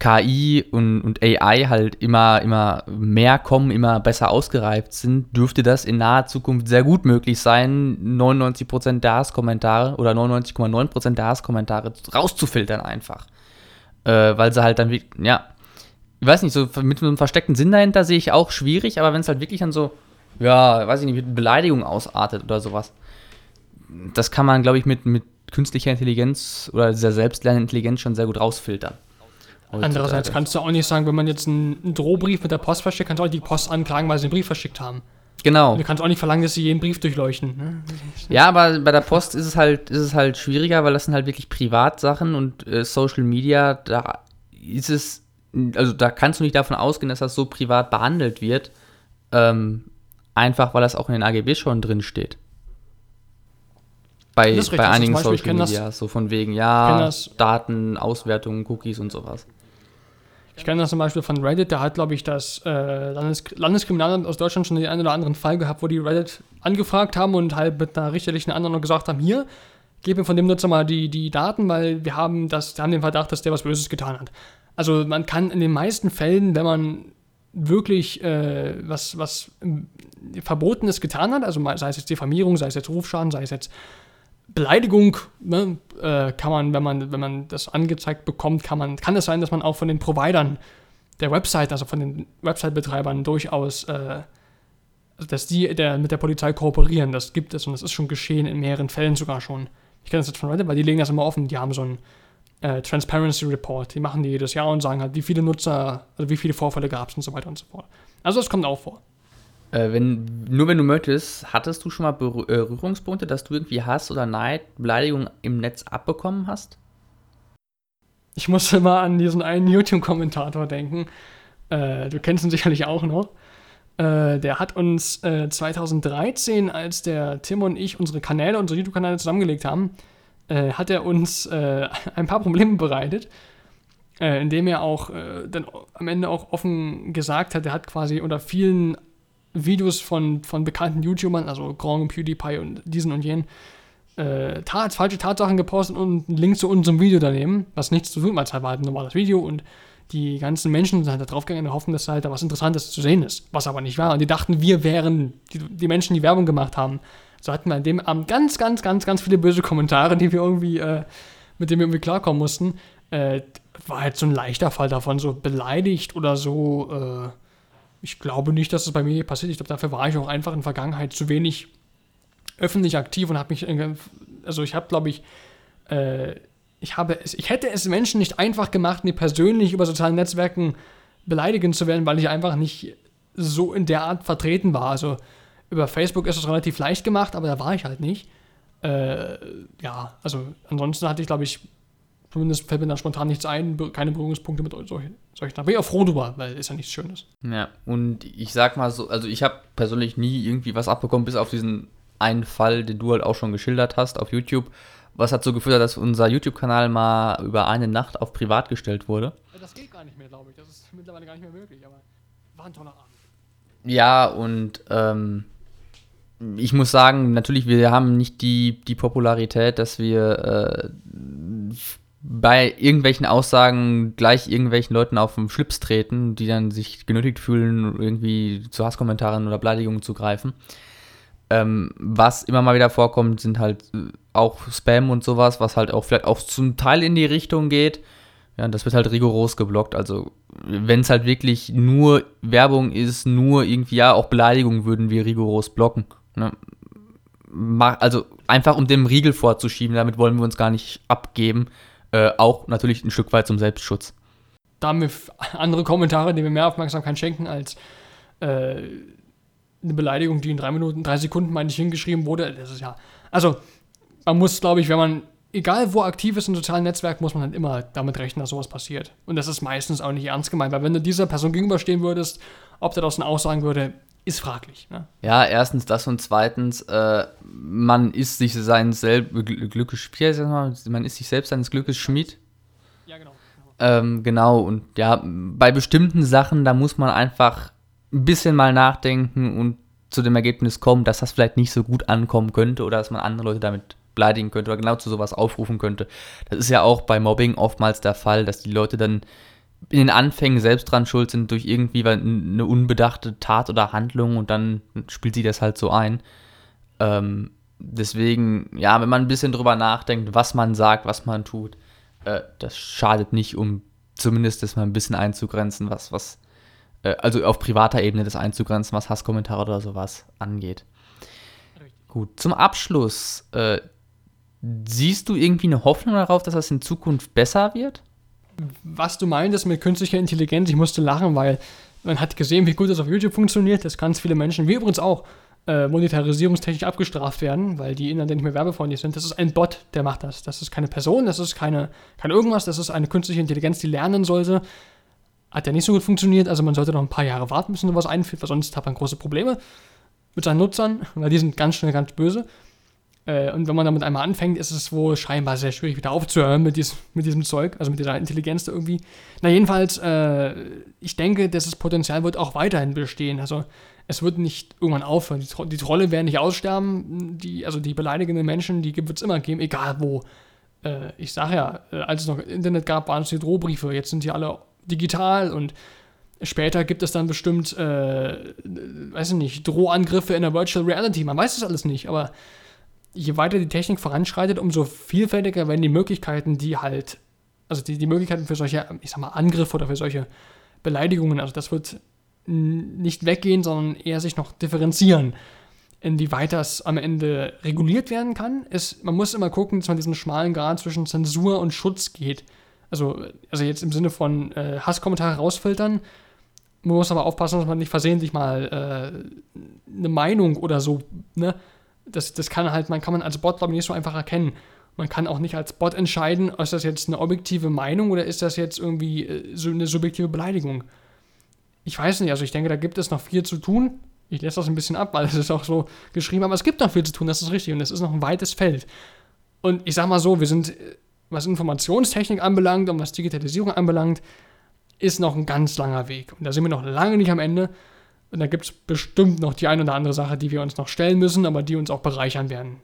KI und, und AI halt immer, immer mehr kommen, immer besser ausgereift sind, dürfte das in naher Zukunft sehr gut möglich sein, 99% der Hasskommentare oder 99,9% der Hasskommentare rauszufiltern einfach. Äh, weil sie halt dann, ja, ich weiß nicht, so mit so einem versteckten Sinn dahinter sehe ich auch schwierig, aber wenn es halt wirklich dann so, ja, weiß ich nicht, mit Beleidigung ausartet oder sowas, das kann man, glaube ich, mit, mit künstlicher Intelligenz oder dieser selbstlernenden Intelligenz schon sehr gut rausfiltern. Andererseits kannst du auch nicht sagen, wenn man jetzt einen, Drohbrief mit der Post verschickt, kannst du auch die Post anklagen, weil sie den Brief verschickt haben. Genau. Du kannst auch nicht verlangen, dass sie jeden Brief durchleuchten. Ne? Ja, aber bei der Post ist es halt, ist es halt schwieriger, weil das sind halt wirklich Privatsachen und äh, Social Media, da ist es, also da kannst du nicht davon ausgehen, dass das so privat behandelt wird. Ähm, einfach weil das auch in den AGB schon drin steht. Bei, bei einigen Social Media, so von wegen, ja, Daten, Auswertungen, Cookies und sowas. Ich kenne das zum Beispiel von Reddit, der hat, glaube ich, das äh, Landes Landeskriminalamt aus Deutschland schon den einen oder anderen Fall gehabt, wo die Reddit angefragt haben und halt mit einer richterlichen Anordnung gesagt haben, hier, gib mir von dem Nutzer mal die, die Daten, weil wir haben, das, wir haben den Verdacht, dass der was Böses getan hat. Also man kann in den meisten Fällen, wenn man wirklich äh, was, was Verbotenes getan hat, also sei es jetzt Diffamierung, sei es jetzt Rufschaden, sei es jetzt Beleidigung, ne, äh, kann man, wenn man, wenn man das angezeigt bekommt, kann man, kann es sein, dass man auch von den Providern der Website, also von den Website-Betreibern durchaus, äh, dass die der, mit der Polizei kooperieren. Das gibt es und das ist schon geschehen in mehreren Fällen sogar schon. Ich kenne das jetzt von Reddit, weil die legen das immer offen. Die haben so einen äh, Transparency Report, die machen die jedes Jahr und sagen halt, wie viele Nutzer, also wie viele Vorfälle gab es und so weiter und so fort. Also das kommt auch vor. Äh, wenn, nur wenn du möchtest, hattest du schon mal Berührungspunkte, dass du irgendwie Hass oder Neid, Beleidigung im Netz abbekommen hast? Ich musste mal an diesen einen YouTube-Kommentator denken. Äh, du kennst ihn sicherlich auch noch. Äh, der hat uns 2013, äh, als der Tim und ich unsere Kanäle, unsere YouTube-Kanäle zusammengelegt haben, äh, hat er uns äh, ein paar Probleme bereitet indem er auch äh, dann am Ende auch offen gesagt hat, er hat quasi unter vielen Videos von, von bekannten YouTubern, also Grand PewDiePie und diesen und jenen, äh, tat, falsche Tatsachen gepostet und einen Link zu unserem Video daneben, was nichts zu tun hat, war halt ein normales Video und die ganzen Menschen sind halt da draufgegangen und hoffen, dass da halt da was Interessantes zu sehen ist, was aber nicht war. Und die dachten, wir wären die, die Menschen, die Werbung gemacht haben. So hatten wir an dem Abend ganz, ganz, ganz, ganz viele böse Kommentare, die wir irgendwie, äh, mit denen wir irgendwie klarkommen mussten. Äh, war halt so ein leichter Fall davon, so beleidigt oder so, äh, ich glaube nicht, dass es bei mir passiert. Ich glaube, dafür war ich auch einfach in der Vergangenheit zu wenig öffentlich aktiv und habe mich, also ich habe, glaube ich, äh, ich habe es, ich hätte es Menschen nicht einfach gemacht, mir persönlich über sozialen Netzwerken beleidigen zu werden, weil ich einfach nicht so in der Art vertreten war. Also über Facebook ist es relativ leicht gemacht, aber da war ich halt nicht. Äh, ja, also ansonsten hatte ich, glaube ich, Zumindest fällt mir da spontan nichts ein, keine Berührungspunkte mit solchen. Solchen. Da bin ich auch froh drüber, weil ist ja nichts Schönes. Ja, und ich sag mal so, also ich habe persönlich nie irgendwie was abbekommen, bis auf diesen einen Fall, den du halt auch schon geschildert hast auf YouTube. Was hat so geführt, dass unser YouTube-Kanal mal über eine Nacht auf privat gestellt wurde. Das geht gar nicht mehr, glaube ich. Das ist mittlerweile gar nicht mehr möglich, aber war ein toller Abend. Ja, und ähm, ich muss sagen, natürlich, wir haben nicht die, die Popularität, dass wir äh, bei irgendwelchen Aussagen gleich irgendwelchen Leuten auf den Schlips treten, die dann sich genötigt fühlen, irgendwie zu Hasskommentaren oder Beleidigungen zu greifen. Ähm, was immer mal wieder vorkommt, sind halt äh, auch Spam und sowas, was halt auch vielleicht auch zum Teil in die Richtung geht. Ja, das wird halt rigoros geblockt. Also, wenn es halt wirklich nur Werbung ist, nur irgendwie, ja, auch Beleidigungen würden wir rigoros blocken. Ne? Also, einfach um dem Riegel vorzuschieben, damit wollen wir uns gar nicht abgeben. Äh, auch natürlich ein Stück weit zum Selbstschutz. Da haben wir andere Kommentare, die mir mehr Aufmerksamkeit schenken als äh, eine Beleidigung, die in drei Minuten, drei Sekunden, meine ich, hingeschrieben wurde. Das ist ja. Also, man muss, glaube ich, wenn man, egal wo aktiv ist im sozialen Netzwerk, muss man halt immer damit rechnen, dass sowas passiert. Und das ist meistens auch nicht ernst gemeint, weil wenn du dieser Person gegenüberstehen würdest, ob der das dann auch sagen würde, ist fraglich. Ne? Ja, erstens das und zweitens, äh, man ist sich sein Selb Glückes man ist sich selbst seines Glückes Schmied. Ja, genau. Ähm, genau, und ja, bei bestimmten Sachen, da muss man einfach ein bisschen mal nachdenken und zu dem Ergebnis kommen, dass das vielleicht nicht so gut ankommen könnte oder dass man andere Leute damit beleidigen könnte oder genau zu sowas aufrufen könnte. Das ist ja auch bei Mobbing oftmals der Fall, dass die Leute dann in den Anfängen selbst dran schuld sind durch irgendwie eine unbedachte Tat oder Handlung und dann spielt sie das halt so ein. Ähm, deswegen, ja, wenn man ein bisschen drüber nachdenkt, was man sagt, was man tut, äh, das schadet nicht, um zumindest das mal ein bisschen einzugrenzen, was, was, äh, also auf privater Ebene das einzugrenzen, was Hasskommentare oder sowas angeht. Gut, zum Abschluss, äh, siehst du irgendwie eine Hoffnung darauf, dass das in Zukunft besser wird? Was du meintest mit künstlicher Intelligenz, ich musste lachen, weil man hat gesehen, wie gut das auf YouTube funktioniert, dass ganz viele Menschen, wie übrigens auch, äh, monetarisierungstechnisch abgestraft werden, weil die Inhalte nicht mehr werbefreundlich sind. Das ist ein Bot, der macht das. Das ist keine Person, das ist keine, kein irgendwas, das ist eine künstliche Intelligenz, die lernen sollte. Hat ja nicht so gut funktioniert, also man sollte noch ein paar Jahre warten, bis man sowas einführt, weil sonst hat man große Probleme mit seinen Nutzern, weil die sind ganz schnell ganz böse. Äh, und wenn man damit einmal anfängt, ist es wohl scheinbar sehr schwierig, wieder aufzuhören mit, dies, mit diesem Zeug, also mit dieser Intelligenz da irgendwie. Na, jedenfalls, äh, ich denke, dass das Potenzial wird auch weiterhin bestehen. Also, es wird nicht irgendwann aufhören. Die, die Trolle werden nicht aussterben. Die, also, die beleidigenden Menschen, die wird es immer geben, egal wo. Äh, ich sage ja, äh, als es noch Internet gab, waren es die Drohbriefe. Jetzt sind die alle digital und Später gibt es dann bestimmt, äh, weiß ich nicht, Drohangriffe in der Virtual Reality. Man weiß es alles nicht, aber je weiter die Technik voranschreitet, umso vielfältiger werden die Möglichkeiten, die halt, also die, die Möglichkeiten für solche, ich sag mal, Angriffe oder für solche Beleidigungen, also das wird nicht weggehen, sondern eher sich noch differenzieren. Inwieweit das am Ende reguliert werden kann, ist, man muss immer gucken, dass man diesen schmalen Grad zwischen Zensur und Schutz geht. Also, also jetzt im Sinne von äh, Hasskommentare rausfiltern, man muss aber aufpassen, dass man nicht versehentlich mal äh, eine Meinung oder so, ne, das, das kann halt, man kann man als Bot, glaube ich, nicht so einfach erkennen. Man kann auch nicht als Bot entscheiden, ist das jetzt eine objektive Meinung oder ist das jetzt irgendwie äh, so eine subjektive Beleidigung. Ich weiß nicht, also ich denke, da gibt es noch viel zu tun. Ich lasse das ein bisschen ab, weil es ist auch so geschrieben, aber es gibt noch viel zu tun, das ist richtig und es ist noch ein weites Feld. Und ich sag mal so, wir sind, äh, was Informationstechnik anbelangt und was Digitalisierung anbelangt, ist noch ein ganz langer Weg. Und da sind wir noch lange nicht am Ende. Und da gibt es bestimmt noch die eine oder andere Sache, die wir uns noch stellen müssen, aber die uns auch bereichern werden.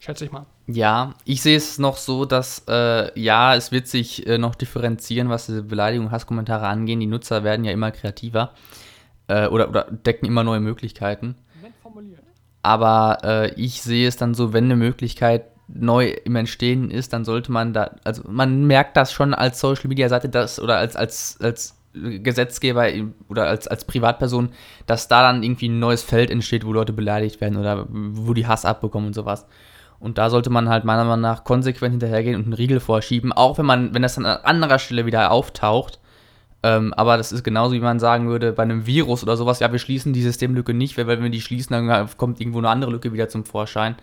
Schätze ich mal. Ja, ich sehe es noch so, dass äh, ja, es wird sich äh, noch differenzieren, was diese Beleidigung, Hasskommentare angeht. Die Nutzer werden ja immer kreativer äh, oder, oder decken immer neue Möglichkeiten. Aber äh, ich sehe es dann so, wenn eine Möglichkeit neu im Entstehen ist, dann sollte man da, also man merkt das schon als Social Media Seite, das oder als, als, als Gesetzgeber oder als, als Privatperson, dass da dann irgendwie ein neues Feld entsteht, wo Leute beleidigt werden oder wo die Hass abbekommen und sowas. Und da sollte man halt meiner Meinung nach konsequent hinterhergehen und einen Riegel vorschieben, auch wenn man, wenn das dann an anderer Stelle wieder auftaucht. Ähm, aber das ist genauso, wie man sagen würde, bei einem Virus oder sowas, ja, wir schließen die Systemlücke nicht, weil wenn wir die schließen, dann kommt irgendwo eine andere Lücke wieder zum Vorschein.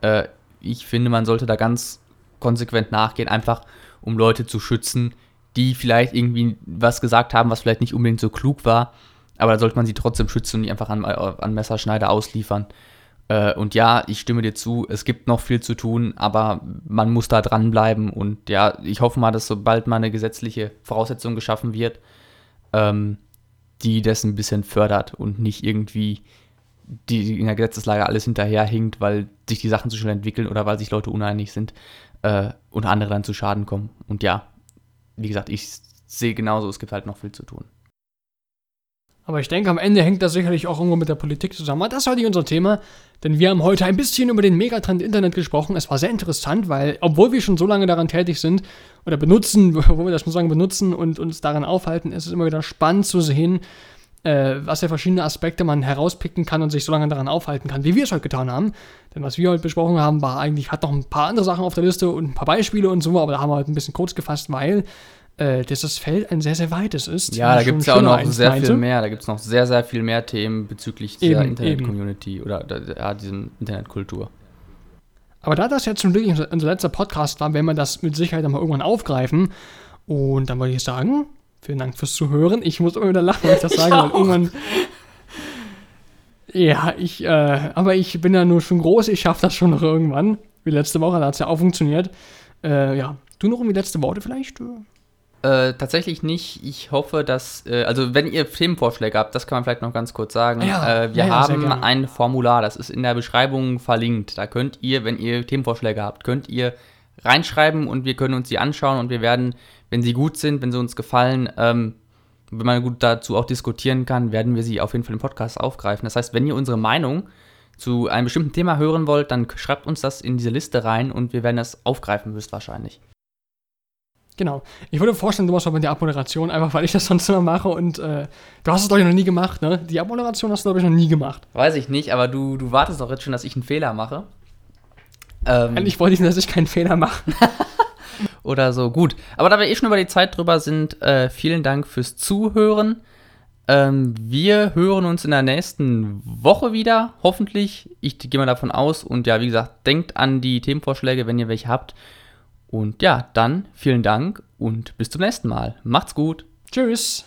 Äh, ich finde, man sollte da ganz konsequent nachgehen, einfach um Leute zu schützen, die vielleicht irgendwie was gesagt haben, was vielleicht nicht unbedingt so klug war. Aber da sollte man sie trotzdem schützen und die einfach an, an Messerschneider ausliefern. Äh, und ja, ich stimme dir zu, es gibt noch viel zu tun, aber man muss da dranbleiben. Und ja, ich hoffe mal, dass sobald mal eine gesetzliche Voraussetzung geschaffen wird, ähm, die das ein bisschen fördert und nicht irgendwie die in der Gesetzeslage alles hinterherhinkt, weil sich die Sachen zu schnell entwickeln oder weil sich Leute uneinig sind äh, und andere dann zu Schaden kommen. Und ja, wie gesagt, ich sehe genauso, es gibt halt noch viel zu tun. Aber ich denke, am Ende hängt das sicherlich auch irgendwo mit der Politik zusammen. Aber das ist heute unser Thema, denn wir haben heute ein bisschen über den Megatrend Internet gesprochen. Es war sehr interessant, weil, obwohl wir schon so lange daran tätig sind oder benutzen, wo wir das schon so lange benutzen und uns daran aufhalten, ist es immer wieder spannend zu sehen, äh, was für verschiedene Aspekte man herauspicken kann und sich so lange daran aufhalten kann, wie wir es heute getan haben. Denn was wir heute besprochen haben, war eigentlich, hat noch ein paar andere Sachen auf der Liste und ein paar Beispiele und so, aber da haben wir halt ein bisschen kurz gefasst, weil äh, das Feld ein sehr, sehr weites ist. Ja, da gibt es ja auch noch sehr meinte. viel mehr. Da gibt es noch sehr, sehr viel mehr Themen bezüglich dieser Internet-Community oder ja, diesem Internetkultur. Aber da das jetzt zum Glück unser letzter Podcast war, werden wir das mit Sicherheit einmal irgendwann aufgreifen. Und dann würde ich sagen, Vielen Dank fürs Zuhören. Ich muss immer wieder lachen, wenn ich das sage, weil irgendwann. Ja, ich, äh, aber ich bin ja nur schon groß, ich schaffe das schon noch irgendwann. Wie letzte Woche, da hat es ja auch funktioniert. Äh, ja, du noch irgendwie letzte Worte vielleicht? Äh, tatsächlich nicht. Ich hoffe, dass, äh, also wenn ihr Themenvorschläge habt, das kann man vielleicht noch ganz kurz sagen. Ja, äh, wir ja, haben ein Formular, das ist in der Beschreibung verlinkt. Da könnt ihr, wenn ihr Themenvorschläge habt, könnt ihr reinschreiben und wir können uns die anschauen und wir werden wenn sie gut sind, wenn sie uns gefallen, ähm, wenn man gut dazu auch diskutieren kann, werden wir sie auf jeden Fall im Podcast aufgreifen. Das heißt, wenn ihr unsere Meinung zu einem bestimmten Thema hören wollt, dann schreibt uns das in diese Liste rein und wir werden das aufgreifen, höchstwahrscheinlich. Genau. Ich würde vorstellen, du machst aber die Abmoderation, einfach weil ich das sonst immer mache und äh, du hast es, glaube ich, noch nie gemacht, ne? Die Abmoderation hast du, glaube ich, noch nie gemacht. Weiß ich nicht, aber du, du wartest doch jetzt schon, dass ich einen Fehler mache. Ähm, Eigentlich wollte ich dass ich keinen Fehler mache. oder so. Gut, aber da wir eh schon über die Zeit drüber sind, äh, vielen Dank fürs Zuhören. Ähm, wir hören uns in der nächsten Woche wieder, hoffentlich. Ich gehe mal davon aus. Und ja, wie gesagt, denkt an die Themenvorschläge, wenn ihr welche habt. Und ja, dann vielen Dank und bis zum nächsten Mal. Macht's gut. Tschüss.